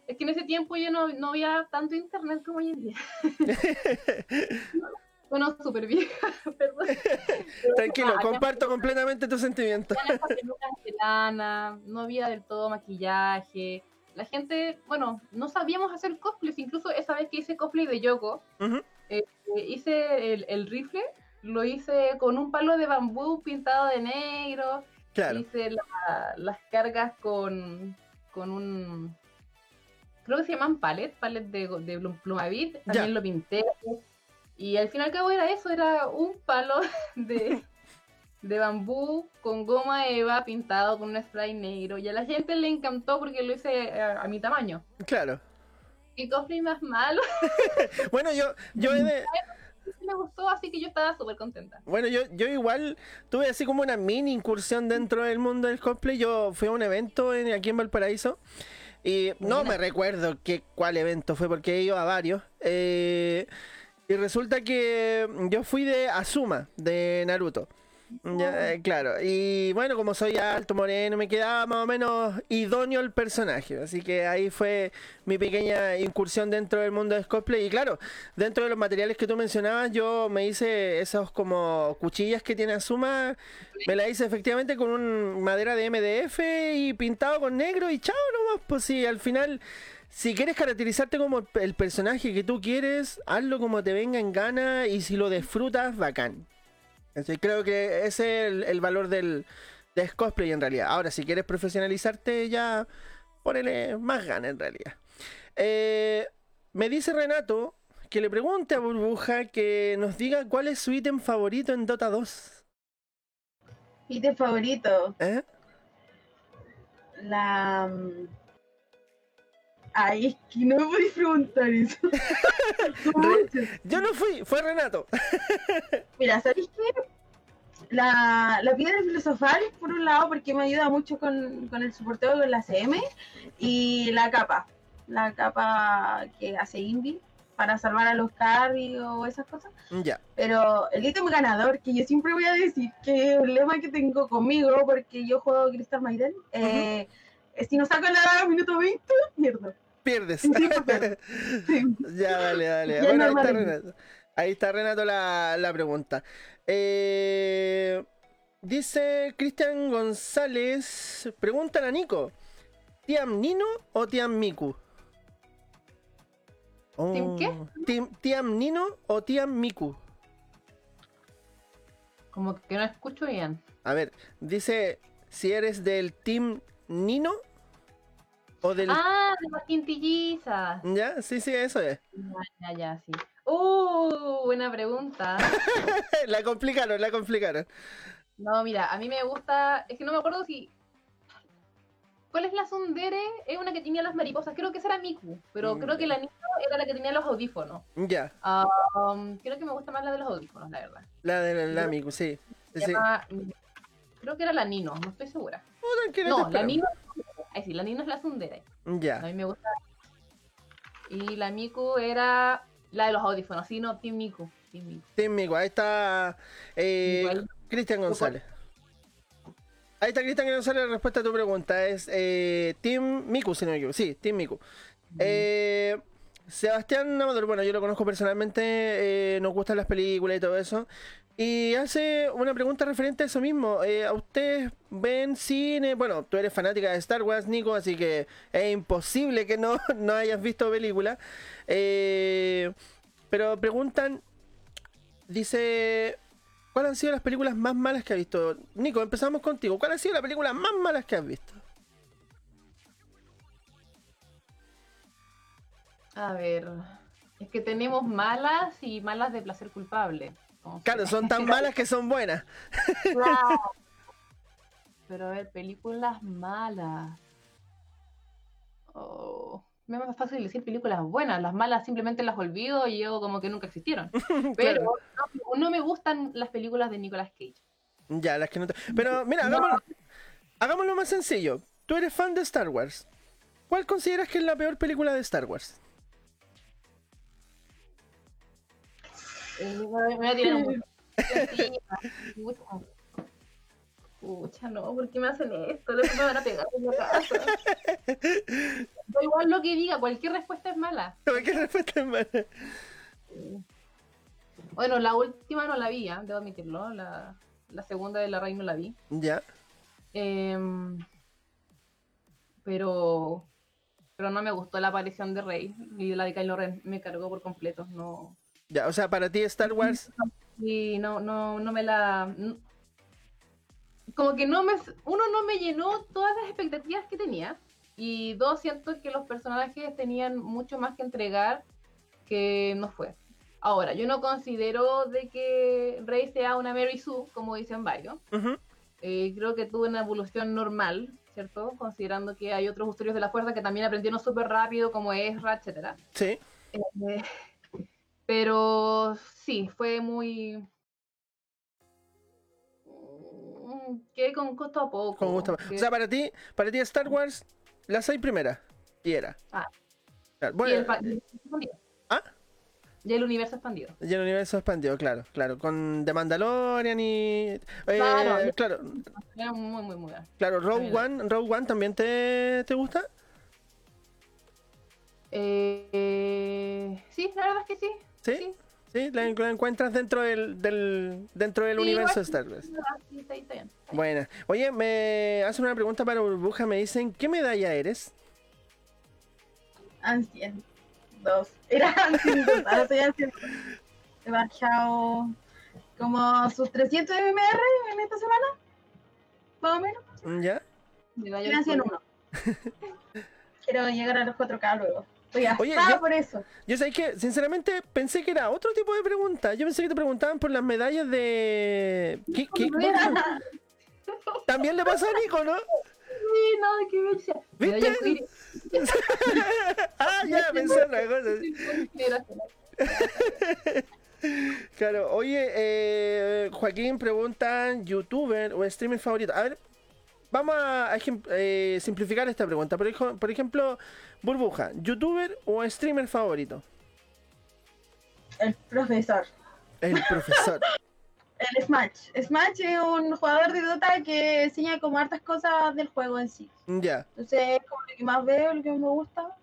Es que en ese tiempo yo no, no había tanto internet como hoy en día. bueno, súper vieja, perdón. Pero Tranquilo, había comparto completamente tus sentimientos. No había del todo maquillaje. La gente, bueno, no sabíamos hacer cosplays. Incluso esa vez que hice cosplay de Yoko, Ujú, eh, hice el, el rifle, lo hice con un palo de bambú pintado de negro. Claro, Hice la- las cargas con, con un. Creo que se llaman pallet, pallet de, de plum- plumavit. También Ya. lo pinté. Y al fin y al cabo era eso: era un palo de, de bambú con goma eva pintado con un spray negro. Y a la gente le encantó porque lo hice a, a mi tamaño. claro. ¿Qué cosplay más malo? Bueno, yo, yo he de- me gustó, así que yo estaba súper contenta. Bueno, yo, yo igual tuve así como una mini incursión dentro del mundo del cosplay. Yo fui a un evento en, aquí en Valparaíso. Y no me recuerdo qué, cuál evento fue porque he ido a varios. eh, y resulta que yo fui de Azuma, de Naruto. Ya, eh, claro, y bueno, como soy alto, moreno, me quedaba más o menos idóneo el personaje. Así que ahí fue mi pequeña incursión dentro del mundo del cosplay. Y claro, dentro de los materiales que tú mencionabas, yo me hice esos como cuchillas que tiene Azuma. Me la hice efectivamente con un madera de MDF y pintado con negro y chao nomás. Pues sí, al final, si quieres caracterizarte como el personaje que tú quieres, hazlo como te venga en gana y si lo disfrutas, bacán. Así, creo que ese es el, el valor del, del cosplay en realidad. Ahora, si quieres profesionalizarte, ya ponele más gana en realidad. Eh, me dice Renato que le pregunte a Burbuja que nos diga cuál es su ítem favorito en Dota 2. Ítem favorito, ¿Eh? la... Ay, es que no me podéis preguntar eso. Yo no fui, fue Renato. Mira, ¿sabéis qué? La, la piedra filosofal, por un lado, porque me ayuda mucho con, con el soporteo con la CM, y la capa, la capa que hace Invi para salvar a los carry o esas cosas. Ya. Pero el ítem ganador, que yo siempre voy a decir que es un lema que tengo conmigo, porque yo juego Crystal Maiden, eh, si no saco la minuto 20, pierdo. Pierdes. Sí, pero- Sí. ya, dale, dale. Ya bueno, ahí está. Renato. Ahí está Renato la, la pregunta. Eh, dice Cristian González, preguntan a Nico, ¿Tiam Nino o Tiam Miku? ¿Team qué? Oh, ¿Tiam Nino o Tiam Miku? Como que no escucho bien. A ver, dice si eres del Team Nino O del... Ah, de las quintillizas. ¿Ya? Sí, sí, eso es. Ya, ya, sí. Uh, buena pregunta. la complicaron, la complicaron. No, mira, a mí me gusta. Es que no me acuerdo si. ¿Cuál es la Sundere? Es una que tenía las mariposas. Creo que esa era Miku. Pero Mm, creo que la niña era la que tenía los audífonos. Ya, Um, creo que me gusta más la de los audífonos, la verdad. la de la Miku, sí. Sí, Se sí. llama- Creo que era la Nino, no estoy segura. No, la. Nino. Ay, sí, la Nino es la Sundere. A Ya, mí me gusta. Y la Miku era la de los audífonos. Sí, no, Team Miku. Team Miku. Team Miku, ahí está eh. Cristian González. Ahí está Cristian González, la respuesta a tu pregunta es eh, Team Miku, si no me equivoco. Sí, Team Miku. Eh, Sebastián Amador, bueno, yo lo conozco personalmente, eh, nos gustan las películas y todo eso. Y hace una pregunta referente a eso mismo. Eh, ¿A ustedes ven cine? Bueno, tú eres fanática de Star Wars, Nico, así que es imposible que no, no hayas visto películas. Eh, pero preguntan, dice, ¿cuáles han sido las películas más malas que has visto? Nico, empezamos contigo. ¿Cuál ha sido la película más malas que has visto? A ver. Es que tenemos malas y malas de placer culpable. Claro, son tan malas que son buenas. Pero a ver, películas malas. Oh, me es más fácil decir películas buenas. Las malas simplemente las olvido y yo como que nunca existieron. Pero no, no me gustan las películas de Nicolas Cage. Ya, las que no te... Pero mira, hagámoslo, hagámoslo más sencillo. Tú eres fan de Star Wars. ¿Cuál consideras que es la peor película de Star Wars? Me voy me voy a tirar un poco. Pucha, no, ¿por qué me hacen esto? Luego me van a pegar en la casa. Da igual lo que diga, cualquier respuesta es mala. ¿Qué respuesta es mala? Bueno, la última no la vi, ¿ah? debo admitirlo. La, la segunda de la Rey no la vi. Ya. Em, pero pero no me gustó la aparición de Rey y la de Kylo Ren me cargó por completo. No, Ya, o sea, para ti Star Wars... y no, no, no me la. como que no me. Uno, no me llenó todas las expectativas que tenía. Y dos, siento que los personajes tenían mucho más que entregar que no fue. Ahora, yo no considero de que Rey sea una Mary Sue, como dicen varios. Ujú. Eh, creo que tuvo una evolución normal, ¿cierto? Considerando que hay otros usuarios de la fuerza que también aprendieron súper rápido, como Ezra, etcétera. Sí. Eh, pero sí, fue muy. Mm, Quedé con gusto a poco. Con gusto. O sea, para ti, para ti Star Wars, las seis primeras. Y era. Ah. Claro, y Bueno, el, y. ¿Ah? Y el universo expandido. y el universo expandido, claro, claro. Con The Mandalorian y. eh, Claro. claro, Era muy, muy, muy bueno. claro, Rogue. One, Rogue One también te, te gusta. Eh, sí, la verdad es que sí. ¿Sí? Sí. Sí, la, la encuentras dentro del, del dentro del Sí, universo de Star Wars. Ah. Buena. Oye, me hacen una pregunta para Burbuja. Me dicen, ¿qué medalla eres? Ancien. Dos. Era Ancien dos. Ahora soy Ancien. He bajado como sus 300 MMR en esta semana. Más o menos. ¿Ya? Victoria. uno. Quiero llegar a los 4K luego. Estoy Oye, yo- por eso. Yo sé que, sinceramente, pensé que era otro tipo de pregunta. Yo pensé que te preguntaban por las medallas de. ¿Qué, qué- También le pasó a Nico, ¿no? Sí, nada que decía, ¿Viste? ah, ya, pensé en cosa. Claro, oye, eh, Joaquín pregunta, ¿youtuber o streamer favorito? A ver, vamos a, eh, simplificar esta pregunta. Por ejemplo, Burbuja, ¿youtuber o streamer favorito? El profesor. El profesor. El Smash. Smash es un jugador de Dota que enseña como hartas cosas del juego en sí. ya, Entonces es como lo que más veo, lo que más me gusta.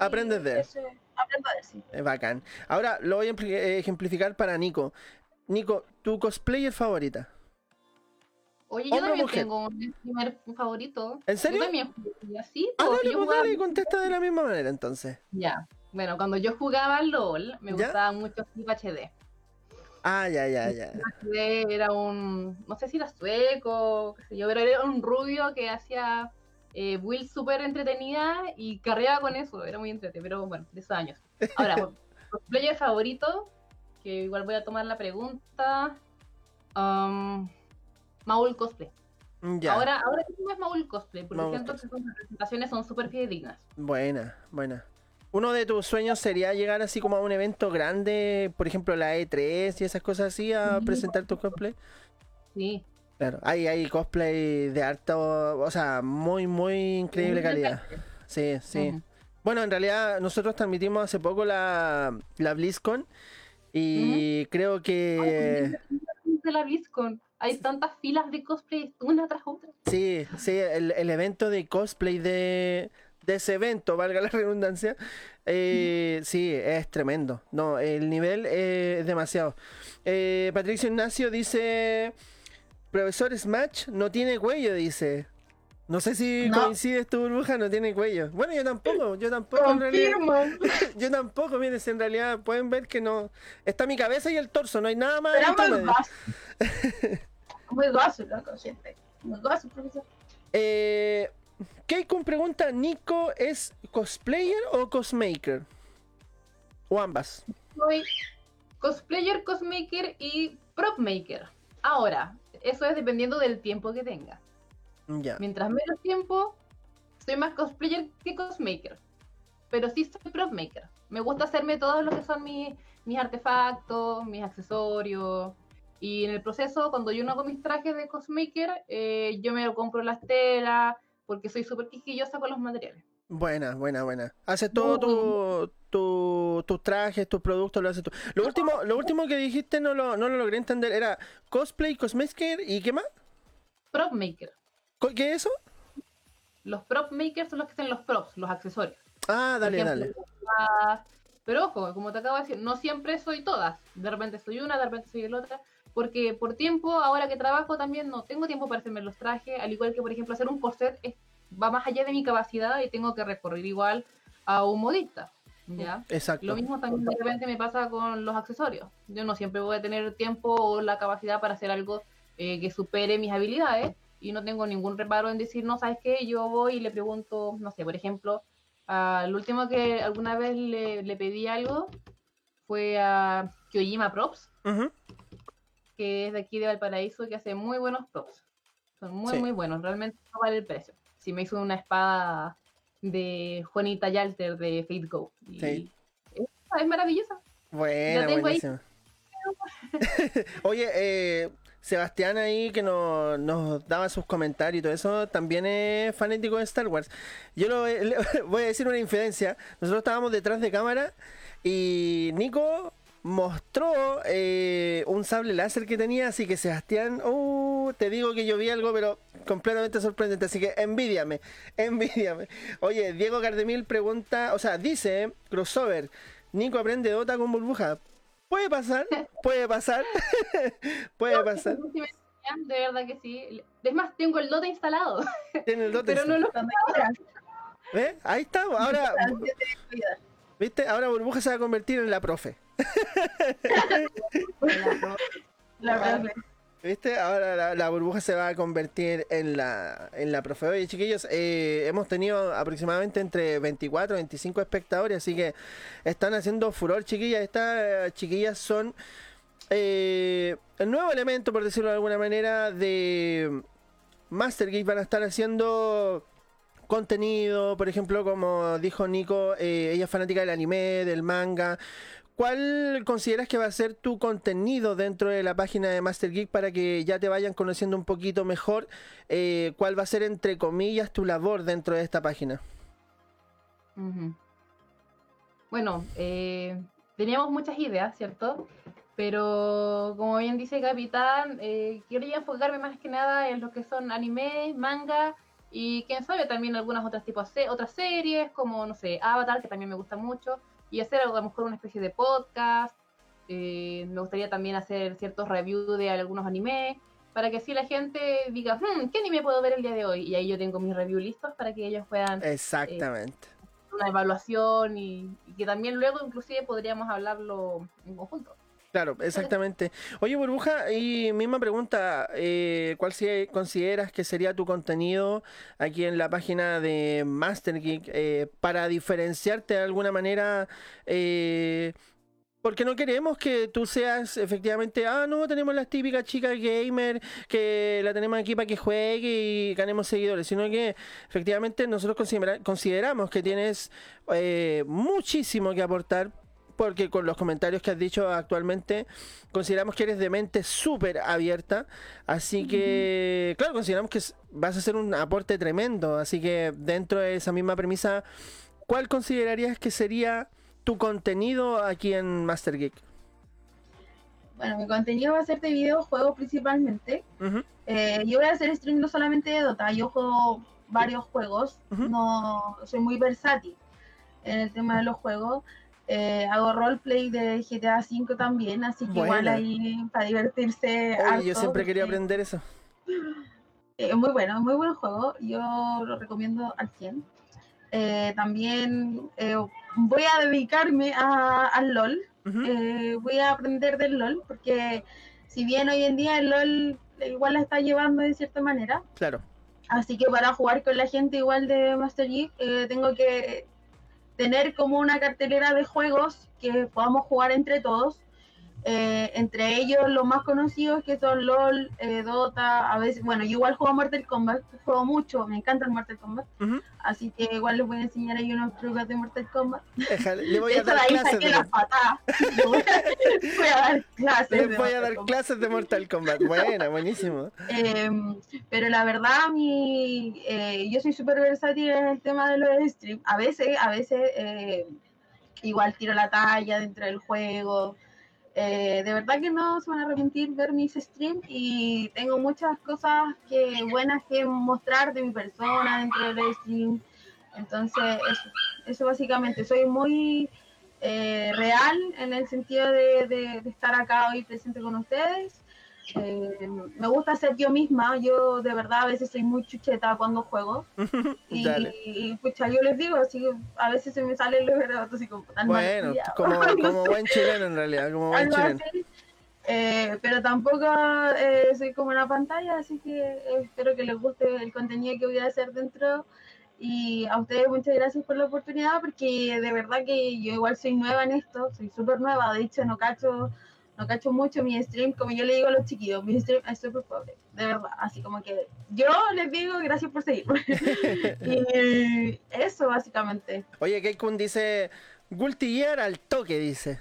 Aprendes de él. Aprendo de él, sí. es bacán. Ahora lo voy a eh, ejemplificar para Nico. Nico, ¿tu cosplayer favorita? Oye, yo ¿Hombre o también mujer? tengo un streamer favorito. ¿En serio? Yo también jugué así. Ah, porque dale, yo pues jugaba- dale contesta de la misma manera entonces. Ya. Bueno, cuando yo jugaba al LOL, me ¿Ya? gustaba mucho Flip HD. Ah, ya, ya, ya. HD era un, no sé si era sueco, qué sé yo, pero era un rubio que hacía eh, build súper entretenida y carreaba con eso, era muy entretenido, pero bueno, de esos años. Ahora, por- cosplayer favorito, que igual voy a tomar la pregunta. Um, Maul Cosplay. Ya. Ahora, ahora mismo es Maul Cosplay, porque Maul siento Cosplay. que sus representaciones son súper fidedignas. Buena, buena. Uno de tus sueños sería llegar así como a un evento grande, por ejemplo la E3 y esas cosas así, a Sí. presentar tu cosplay. Sí. Claro, hay, hay cosplay de harto, o sea, muy, muy increíble calidad. Sí, sí. Bueno, en realidad nosotros transmitimos hace poco la, la BlizzCon y creo que de la BlizzCon. Hay tantas filas de cosplay una tras otra. sí, sí, el, el evento de cosplay de, de ese evento, valga la redundancia, eh, sí, es tremendo. No, el nivel es demasiado. Eh, Patricio Ignacio dice, profesor Smash no tiene cuello, dice. No sé si No. coincides tu burbuja, no tiene cuello. Bueno, yo tampoco, yo tampoco en realidad. Confirmo. Yo tampoco, miren, si en realidad pueden ver que no. Está mi cabeza y el torso, no hay nada más. Pero muy gozo. Muy gozo, loco, siempre. Muy gozo, profesor. Eh, Keikun pregunta: ¿Nico es cosplayer o cosmaker? O ambas. Soy cosplayer, cosmaker y prop maker. Ahora, eso es dependiendo del tiempo que tenga. Mientras menos tiempo, soy más cosplayer que cosmaker. Pero sí soy prop maker. Me gusta hacerme todo lo que son mis, mis artefactos, mis accesorios. Y en el proceso, cuando yo no hago mis trajes de cosmaker, eh, yo me compro las telas, porque soy súper quisquillosa con los materiales. Buena, buena, buena. Haces todo tu, tu- tus trajes, tus productos, lo haces tú. Lo último, lo último que dijiste no lo, no lo logré entender. Era cosplay, cosmaker y ¿qué más? Prop maker. Co- ¿Qué es eso? Los prop makers son los que hacen los props, los accesorios. Ah, dale, ejemplo, dale. Pero ojo, como te acabo de decir, no siempre soy todas. De repente soy una, de repente soy el otra. Porque por tiempo, ahora que trabajo también no tengo tiempo para hacerme los trajes. Al igual que, por ejemplo, hacer un corset es- va más allá de mi capacidad y tengo que recurrir igual a un modista. ¿ya? Exacto. Lo mismo también de repente me pasa con los accesorios. Yo no siempre voy a tener tiempo o la capacidad para hacer algo eh, que supere mis habilidades y no tengo ningún reparo en decir, no, ¿sabes qué? Yo voy y le pregunto, no sé, por ejemplo, al último que alguna vez le, le pedí algo fue a Kyojima Props, que es de aquí de Valparaíso, que hace muy buenos props. Son muy, Sí. muy buenos, realmente no vale el precio. Si me hizo una espada de Juanita Yalter de Fate Go. Y Sí. es, es maravillosa. Ahí. buenísima. Oye, eh, Sebastián ahí que nos, daba sus comentarios y todo eso, también es fanático de Star Wars. Yo lo, le- voy a decir una infidencia. Nosotros estábamos detrás de cámara y Nico mostró eh, un sable láser que tenía, así que Sebastián, uh, te digo que yo vi algo, pero completamente sorprendente, así que envidiame, envidiame. Oye, Diego Cardemil pregunta, o sea, dice, crossover, Nico aprende Dota con burbuja. Puede pasar, puede pasar, puede pasar. De verdad que sí. Es más, tengo el Dota instalado, Tiene el Dota. pero no lo Ahora, ¿Ves? Ahí está, ahora. ¿viste? Ahora burbuja se va a convertir en la profe. La verdad. ¿Viste? Ahora la, burbuja se va a convertir en la, en la profe. Oye, chiquillos, eh, hemos tenido aproximadamente entre 24 y 25 espectadores, así que están haciendo furor, chiquillas. Estas eh, chiquillas son eh, el nuevo elemento, por decirlo de alguna manera, de Master Geek. Van a estar haciendo contenido, por ejemplo, como dijo Nico, eh, ella es fanática del anime, del manga. ¿Cuál consideras que va a ser tu contenido dentro de la página de Master Geek para que ya te vayan conociendo un poquito mejor? Eh, ¿Cuál va a ser, entre comillas, tu labor dentro de esta página? Bueno, eh, teníamos muchas ideas, ¿cierto? Pero como bien dice Capitán, eh, quiero ya enfocarme más que nada en lo que son anime, manga y quién sabe también algunas otras tipos otras series, como no sé, Avatar, que también me gusta mucho, y hacer a lo mejor una especie de podcast. Eh, me gustaría también hacer ciertos reviews de algunos animes, para que así la gente diga, "Hmm, ¿qué anime puedo ver el día de hoy? Y ahí yo tengo mis reviews listos para que ellos puedan Exactamente. una evaluación y, y que también luego inclusive podríamos hablarlo en conjunto. Claro, exactamente. Oye, Burbuja, y misma pregunta, eh, ¿cuál si- consideras que sería tu contenido aquí en la página de Master Geek eh, para diferenciarte de alguna manera? eh, porque no queremos que tú seas efectivamente, ah, no, tenemos las típicas chicas gamer que la tenemos aquí para que juegue y ganemos seguidores, sino que efectivamente nosotros considera- consideramos que tienes eh, muchísimo que aportar porque con los comentarios que has dicho actualmente consideramos que eres de mente súper abierta, así que claro, consideramos que vas a hacer un aporte tremendo, así que dentro de esa misma premisa, ¿cuál considerarías que sería tu contenido aquí en Master Geek? Bueno, mi contenido va a ser de videojuegos principalmente. Eh, yo voy a hacer stream no solamente de Dota, yo juego varios juegos, no soy muy versátil en el tema de los juegos. Eh, hago roleplay de GTA V también, así que igual ahí para divertirse. Oye, yo harto, siempre quería porque aprender eso. Es muy bueno, es muy buen juego, yo lo recomiendo al 100. Eh, también eh, voy a dedicarme a- al LOL, eh, voy a aprender del LOL, porque si bien hoy en día el LOL igual la está llevando de cierta manera, Claro, así que para jugar con la gente igual de Master Chief eh, tengo que tener como una cartelera de juegos que podamos jugar entre todos. Eh, entre ellos los más conocidos que son LOL, eh, Dota, a veces, bueno, yo igual juego Mortal Kombat, juego mucho, me encanta el Mortal Kombat, así que igual les voy a enseñar ahí unos trucos de Mortal Kombat. Déjale, le voy a dar clases de la patada. voy, a, voy a dar clases. Les de voy a Mortal dar Kombat. clases de Mortal Kombat. Buena, buenísimo. Eh, pero la verdad, mi, eh, yo soy súper versátil en el tema de los streams. A veces, a veces, eh, igual tiro la talla dentro del juego. Eh, de verdad que no se van a arrepentir ver mis streams y tengo muchas cosas que buenas que mostrar de mi persona dentro del stream. Entonces, eso, eso básicamente. Soy muy eh, real en el sentido de, de- de estar acá hoy presente con ustedes. Eh, me gusta ser yo misma, yo de verdad a veces soy muy chucheta cuando juego. Y, y, pucha, yo les digo, así a veces se me salen los garabatos así como tan Bueno, como, como buen chileno en realidad, como buen chileno. Eh, pero tampoco eh, soy como una pantalla, así que eh, espero que les guste el contenido que voy a hacer dentro. Y a ustedes muchas gracias por la oportunidad, porque de verdad que yo igual soy nueva en esto, soy súper nueva, de hecho no cacho, no cacho mucho mi stream, como yo le digo a los chiquillos, mi stream es súper pobre, de verdad, así como que yo les digo gracias por seguirme. y eso básicamente. Oye, Keikun dice, Gultillear al toque, dice.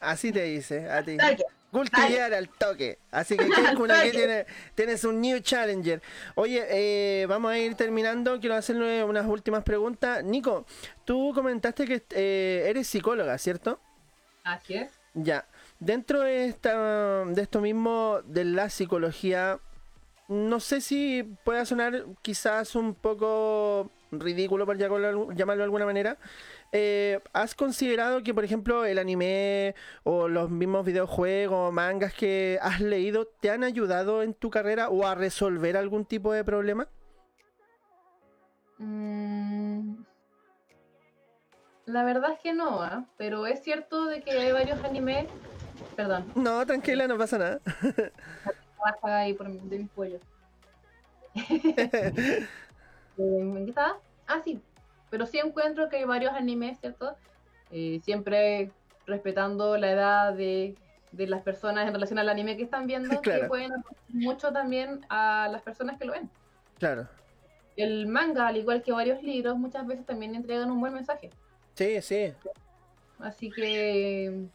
Así te dice a ti. Dale. Gultillear al toque. Así que Keikun aquí toque. tiene, tienes un new challenger. Oye, eh, vamos a ir terminando. Quiero hacerle unas últimas preguntas. Nico, tú comentaste que eh, eres psicóloga, ¿cierto? Así es. Ya, dentro de, esta, de esto mismo de la psicología, no sé si pueda sonar quizás un poco ridículo, por llamarlo, de alguna manera. Eh, ¿Has considerado que, por ejemplo, el anime o los mismos videojuegos, mangas que has leído, te han ayudado en tu carrera o a resolver algún tipo de problema? Mm, La verdad es que no, ¿ah? pero es cierto de que hay varios animes. Perdón, No, tranquila, no pasa nada. baja ahí por de mis pollos. Eh, ¿En qué estaba? Ah, sí. Pero sí encuentro que hay varios animes, ¿cierto? Eh, siempre respetando la edad de, de las personas en relación al anime que están viendo, Claro. que pueden aportar mucho también a las personas que lo ven. Claro. El manga, al igual que varios libros, muchas veces también entregan un buen mensaje. Sí, sí. Así que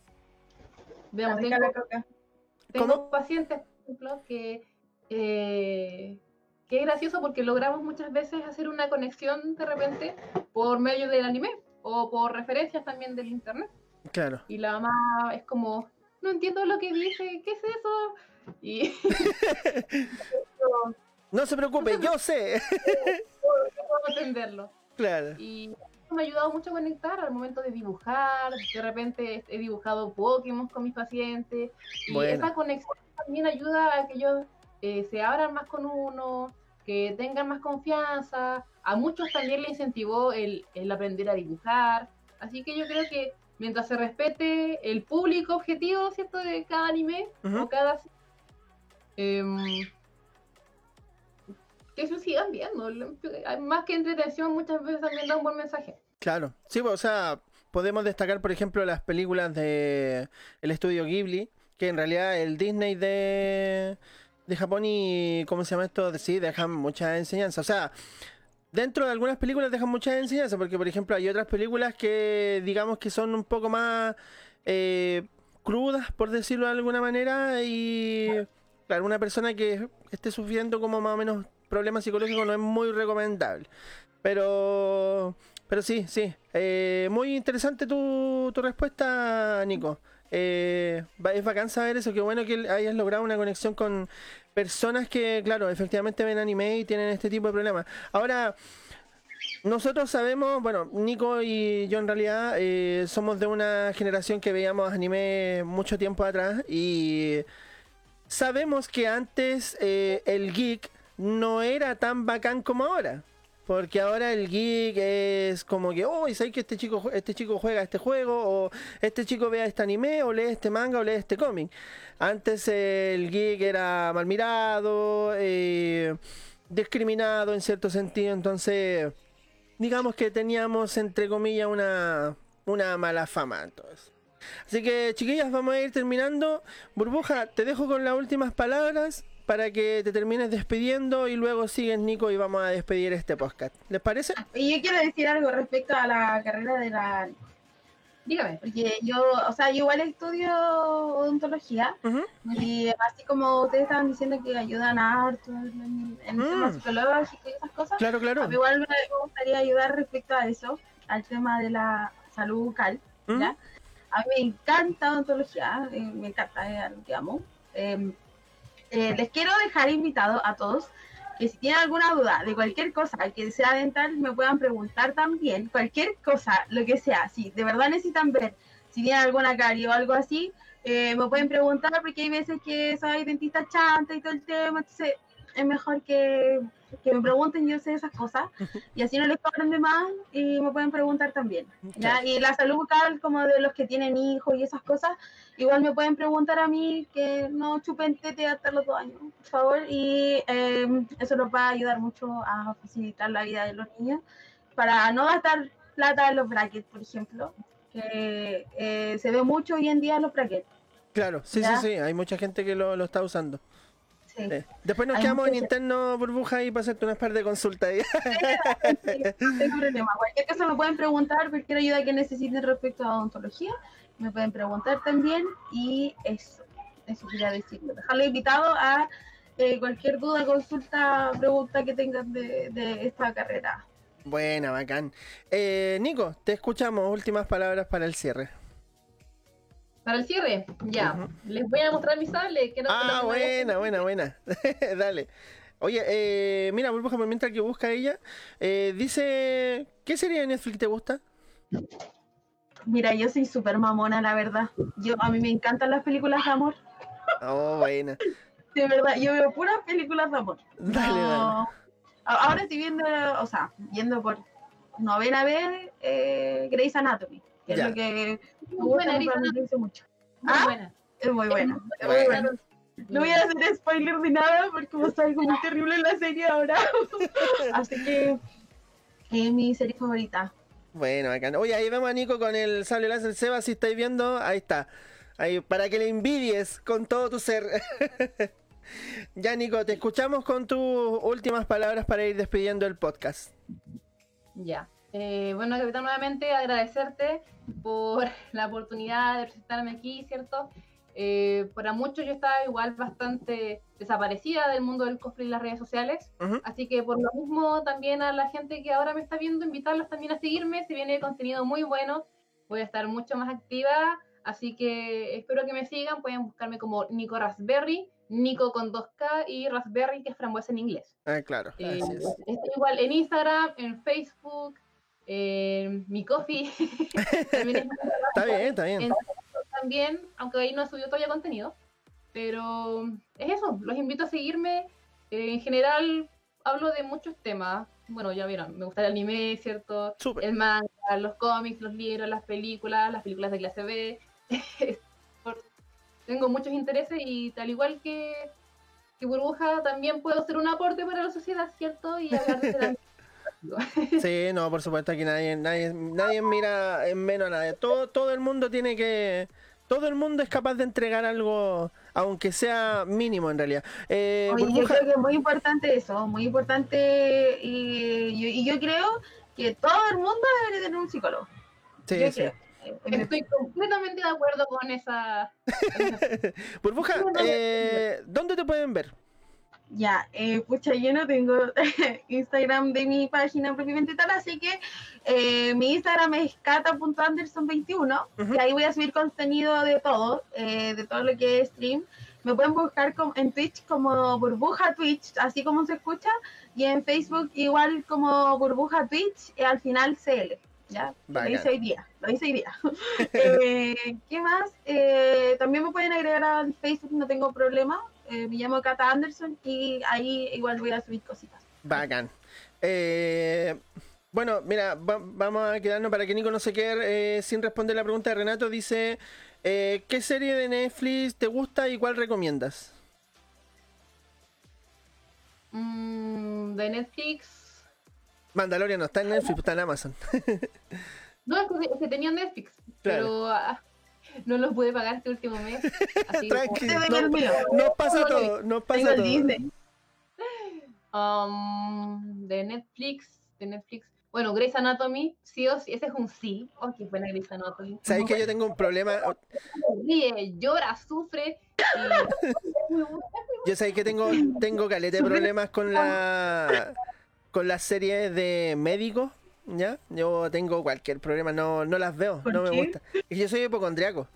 veamos, tengo, pacientes, por ejemplo, que, eh, que es gracioso porque logramos muchas veces hacer una conexión de repente por medio del anime o por referencias también del internet. Claro. Y la mamá es como, no entiendo lo que dice, ¿qué es eso? Y No se preocupe, yo sé. no puedo entenderlo. claro. Y me ha ayudado mucho a conectar al momento de dibujar. De repente he dibujado Pokémon con mis pacientes. Y Buena. esa conexión también ayuda a que ellos eh, se abran más con uno, que tengan más confianza. A muchos también le incentivó el, el aprender a dibujar. Así que yo creo que mientras se respete el público objetivo, ¿cierto? De cada anime Ujú. o cada... em, que eso sigan viendo. Más que entretención, muchas veces también da un buen mensaje. Claro, sí, pues, o sea, podemos destacar, por ejemplo, las películas de el estudio Ghibli, que en realidad el Disney de, de Japón y, ¿cómo se llama esto? Sí, dejan mucha enseñanza. O sea, dentro de algunas películas dejan mucha enseñanza, porque, por ejemplo, hay otras películas que, digamos, que son un poco más eh, crudas, por decirlo de alguna manera, y, claro, una persona que esté sufriendo como más o menos problemas psicológicos no es muy recomendable. Pero... Pero sí, sí. Eh, muy interesante tu, tu respuesta, Nico. Eh, es bacán saber eso. Qué bueno que hayas logrado una conexión con personas que, claro, efectivamente ven anime y tienen este tipo de problemas. Ahora, nosotros sabemos, bueno, Nico y yo en realidad eh, somos de una generación que veíamos anime mucho tiempo atrás y sabemos que antes eh, el geek no era tan bacán como ahora. Porque ahora el geek es como que, oh, ¿sabes que este chico, este chico juega este juego? O este chico vea este anime, o lee este manga, o lee este cómic. Antes el geek era mal mirado, eh, discriminado en cierto sentido. Entonces, digamos que teníamos, entre comillas, una, una mala fama. Entonces. Así que, chiquillas, vamos a ir terminando. Burbuja, te dejo con las últimas palabras para que te termines despidiendo y luego sigues, Nico, y vamos a despedir este podcast. ¿Les parece? Y yo quiero decir algo respecto a la carrera de la... Dígame. Porque yo, o sea, yo igual estudio odontología y así como ustedes estaban diciendo que ayudan harto en, en el tema Mm. psicológico y esas cosas, Claro, a claro. mí igual me gustaría ayudar respecto a eso, al tema de la salud bucal. ¿Mm? A mí me encanta odontología, eh, me encanta, es algo que amo. Eh, eh, les quiero dejar invitado a todos que si tienen alguna duda de cualquier cosa que sea dental, me puedan preguntar también, cualquier cosa, lo que sea, si de verdad necesitan ver, si tienen alguna carie o algo así, eh, me pueden preguntar porque hay veces que soy dentista chanta y todo el tema, entonces es mejor que, que me pregunten, yo sé esas cosas, y así no les cobran de más y me pueden preguntar también. ¿ya? Y la salud bucal, como de los que tienen hijos y esas cosas, igual me pueden preguntar a mí que no chupen tete hasta los dos años, por favor, y eh, eso nos va a ayudar mucho a facilitar la vida de los niños para no gastar plata en los brackets, por ejemplo, que eh, se ve mucho hoy en día en los brackets. Claro, sí, ¿Ya? sí, sí. Hay mucha gente que lo, lo está usando. Sí. Después nos Hay quedamos en interno, burbuja, y para hacerte unas par de consultas. ahí. Sí, no tengo problema. Cualquier cosa me pueden preguntar, cualquier ayuda que necesiten respecto a odontología, me pueden preguntar también. Y eso, eso quería decirlo. Dejarlo invitado a eh, cualquier duda, consulta, pregunta que tengan de, de esta carrera. Buena, bacán. Eh, Nico, te escuchamos. Últimas palabras para el cierre. Para el cierre, ya. Les voy a mostrar mi sable. Que no, Ah, buena, buena, buena. Dale. Oye, eh, mira, burbuja, mientras que busca ella, eh, dice, ¿qué serie de Netflix te gusta? Mira, yo soy súper mamona, la verdad. Yo, a mí me encantan las películas de amor. Oh, buena. De verdad, yo veo puras películas de amor. Dale, No- dale. Ahora estoy viendo, o sea, viendo por novena vez eh, Grey's Anatomy, que es lo que me gusta buena, mucho. Muy ¿Ah? buena. Es muy buena. es muy Buena. No voy a hacer spoiler de nada porque va a algo muy terrible en la serie ahora. Así que es mi serie favorita. Bueno, bacán. Oye, ahí vemos a Nico con el sable láser Seba, si estáis viendo, ahí está. Ahí, para que le envidies con todo tu ser. ya, Nico, te escuchamos con tus últimas palabras para ir despidiendo el podcast. Ya. Eh, bueno, Capitán, nuevamente agradecerte por la oportunidad de presentarme aquí, ¿cierto? Eh, para muchos yo estaba igual bastante desaparecida del mundo del cosplay y las redes sociales, Ujú. así que por lo mismo también a la gente que ahora me está viendo, invitarlos también a seguirme, se viene contenido muy bueno, voy a estar mucho más activa, así que espero que me sigan, pueden buscarme como Nico Raspberry, Nico con 2K y Raspberry, que es frambuesa en inglés. Ah, claro. Eh, así es. estoy igual en Instagram, en Facebook, en mi coffee. también, es- Está bien, está bien. en TikTok también, aunque ahí no he subido todavía contenido. Pero es eso, los invito a seguirme. Eh, en general hablo de muchos temas. Bueno, ya vieron, me gusta el anime, ¿cierto? Súper. El manga, los cómics, los libros, las películas, las películas de clase B. Por- Tengo muchos intereses y tal igual que, que Burbuja, también puedo hacer un aporte para la sociedad, ¿cierto? Y hablar de Sí, no, por supuesto, aquí nadie, nadie, nadie mira en menos a nadie. Todo, todo el mundo tiene que. Todo el mundo es capaz de entregar algo, aunque sea mínimo en realidad. Eh, Oye, yo creo que es muy importante eso, muy importante y yo, y yo creo que todo el mundo debería tener un psicólogo. sí, yo sí. creo. Eh, Estoy completamente de acuerdo con esa... con esa- Burbuja, eh, ¿dónde te pueden ver? Ya, eh, pucha, yo no tengo Instagram de mi página propiamente tal, así que eh, mi Instagram es cata.anderson21, Ujú. y ahí voy a subir contenido de todo, eh, de todo lo que es stream. Me pueden buscar en Twitch como burbuja Twitch, así como se escucha, y en Facebook igual como burbuja Twitch, y al final CL. ¿ya? Bacán. Lo hice hoy día, lo hice hoy día. Eh, ¿Qué más? Eh, también me pueden agregar al Facebook, no tengo problema. Eh, me llamo Cata Anderson y ahí igual voy a subir cositas. Bacán. Eh, bueno, mira, va- vamos a quedarnos para que Nico no se quede eh, sin responder la pregunta de Renato. Dice, eh, ¿qué serie de Netflix te gusta y cuál recomiendas? Mm, de Netflix... Mandalorian no está en Netflix, está en Amazon. No, es que, tenía Netflix, Claro. pero ah, no los pude pagar este último mes. Así Tranqui, no- nos pasa todo, Tengo pasa todo. Um, de Netflix, de Netflix. Bueno, Grey's Anatomy, sí o sí, ese es un sí. Oh, qué buena Grey's Anatomy. ¿Sabes que yo tengo un problema? Ríe, llora, sufre. y-. Yo sé que tengo, tengo caleta de problemas con la con las series de médicos, ¿ya? Yo tengo cualquier problema, no, no las veo, ¿Por no me gusta. Que yo soy hipocondriaco.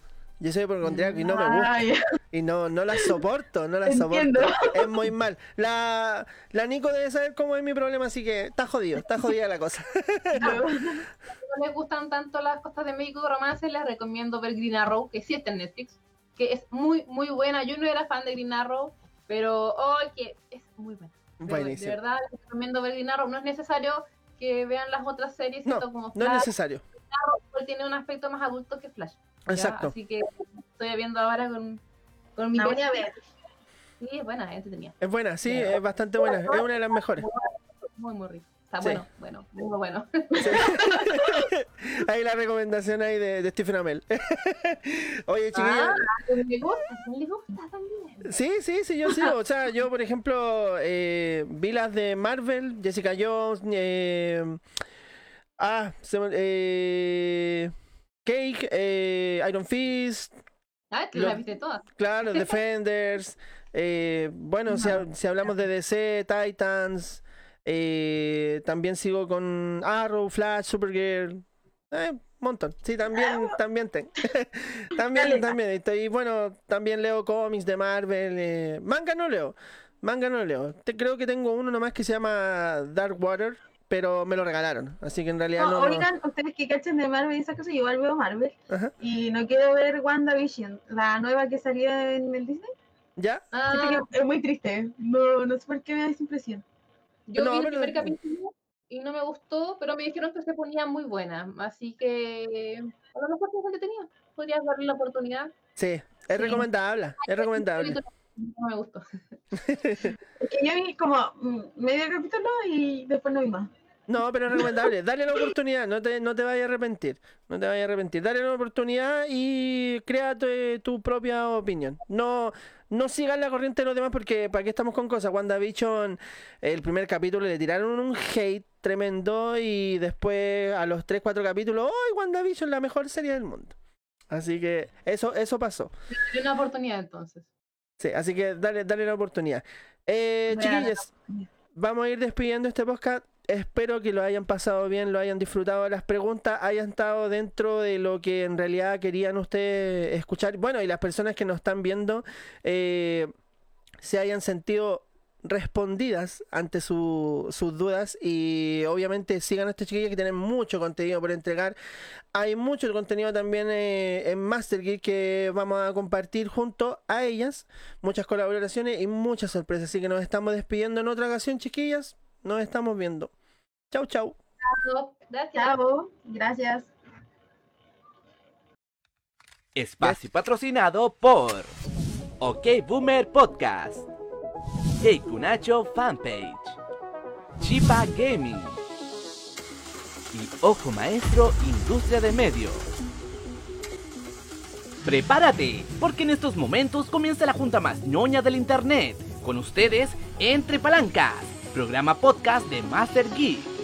Yo soy hipocondriaco y no me gusta. Ay, Y no, no las soporto, no las Entiendo. soporto. Es muy mal. La, la Nico debe saber cómo es mi problema, así que está jodido, está jodida la cosa. no les gustan tanto las cosas de médico y romance, les recomiendo ver Green Arrow, que sí está en Netflix, que es muy, muy buena. Yo no era fan de Green Arrow, pero oh, que es muy buena. De- verdad, les recomiendo ver Green Arrow. No es necesario que vean las otras series, No, como no es Flash, necesario. Arrow tiene un aspecto más adulto que Flash. ¿ya? Exacto. Así que estoy viendo ahora con, con mi voy a ver. Sí, es buena, es entretenida. Es buena, sí, es bastante buena. Es una de las mejores. Muy, muy rica. Está Sí. bueno, bueno, muy bueno. Sí. ahí la recomendación ahí de, de Stephen Amell. Oye, chiquillos. Ah, me gusta, me gusta también. Sí, sí, sí, yo sí. O sea, yo, por ejemplo, eh, vi las de Marvel, Jessica Jones, eh, ah, se eh, Cake, eh, Iron Fist, Ah, te las viste todas. claro, Defenders. eh, bueno, si, si hablamos de DC, Titans, eh, también sigo con Arrow, Flash, Supergirl, eh, montón. Sí, también, también tengo. también, también. Estoy, bueno, también leo cómics de Marvel. eh, manga no leo. Manga no leo. Te, creo que tengo uno nomás que se llama Dark Water, pero me lo regalaron. Así que en realidad No, no. oigan, ustedes que cachen de Marvel y esas cosas, yo igual veo Marvel. Ajá. Y no quiero ver WandaVision, la nueva que salió en el Disney. ¿Ya? Ah, es muy triste. No, no sé por qué me da esa impresión. yo no, vi el pero- primer capítulo y no me gustó, pero me dijeron que se ponía muy buena. Así que a lo mejor es entretenida. Podrías darle la oportunidad. Sí, es Sí. recomendable. Es recomendable. No me gustó. Es que yo vi como mm, medio capítulo y después no vi más. No, pero es recomendable. Dale la oportunidad, no te, no te vayas a arrepentir. No te vayas a arrepentir. Dale la oportunidad y crea tu, tu propia opinión. No, no sigas la corriente de los demás porque para qué estamos con cosas. WandaVision, el primer capítulo le tiraron un hate tremendo y después a los 3-4 capítulos, ¡ay, WandaVision, la mejor serie del mundo! Así que eso, eso pasó. Darle una oportunidad entonces. Sí, así que dale, dale la oportunidad. Eh, chiquillos, vamos a ir despidiendo este podcast. Espero que lo hayan pasado bien, lo hayan disfrutado. Las preguntas hayan estado dentro de lo que en realidad querían ustedes escuchar. Bueno, y las personas que nos están viendo eh, se hayan sentido respondidas ante su- sus dudas y obviamente sigan a esta chiquilla que tienen mucho contenido por entregar hay mucho contenido también eh, en Master Geek que vamos a compartir junto a ellas muchas colaboraciones y muchas sorpresas así que nos estamos despidiendo en otra ocasión chiquillas nos estamos viendo chau chau Gracias. Chao. Gracias. Espacio patrocinado por OK Boomer Podcast, Kunacho Fanpage, Chipa Gaming y Ojo Maestro Industria de Medios. Prepárate, porque en estos momentos comienza la junta más ñoña del internet. Con ustedes, Entre Palancas, programa podcast de Master Geek.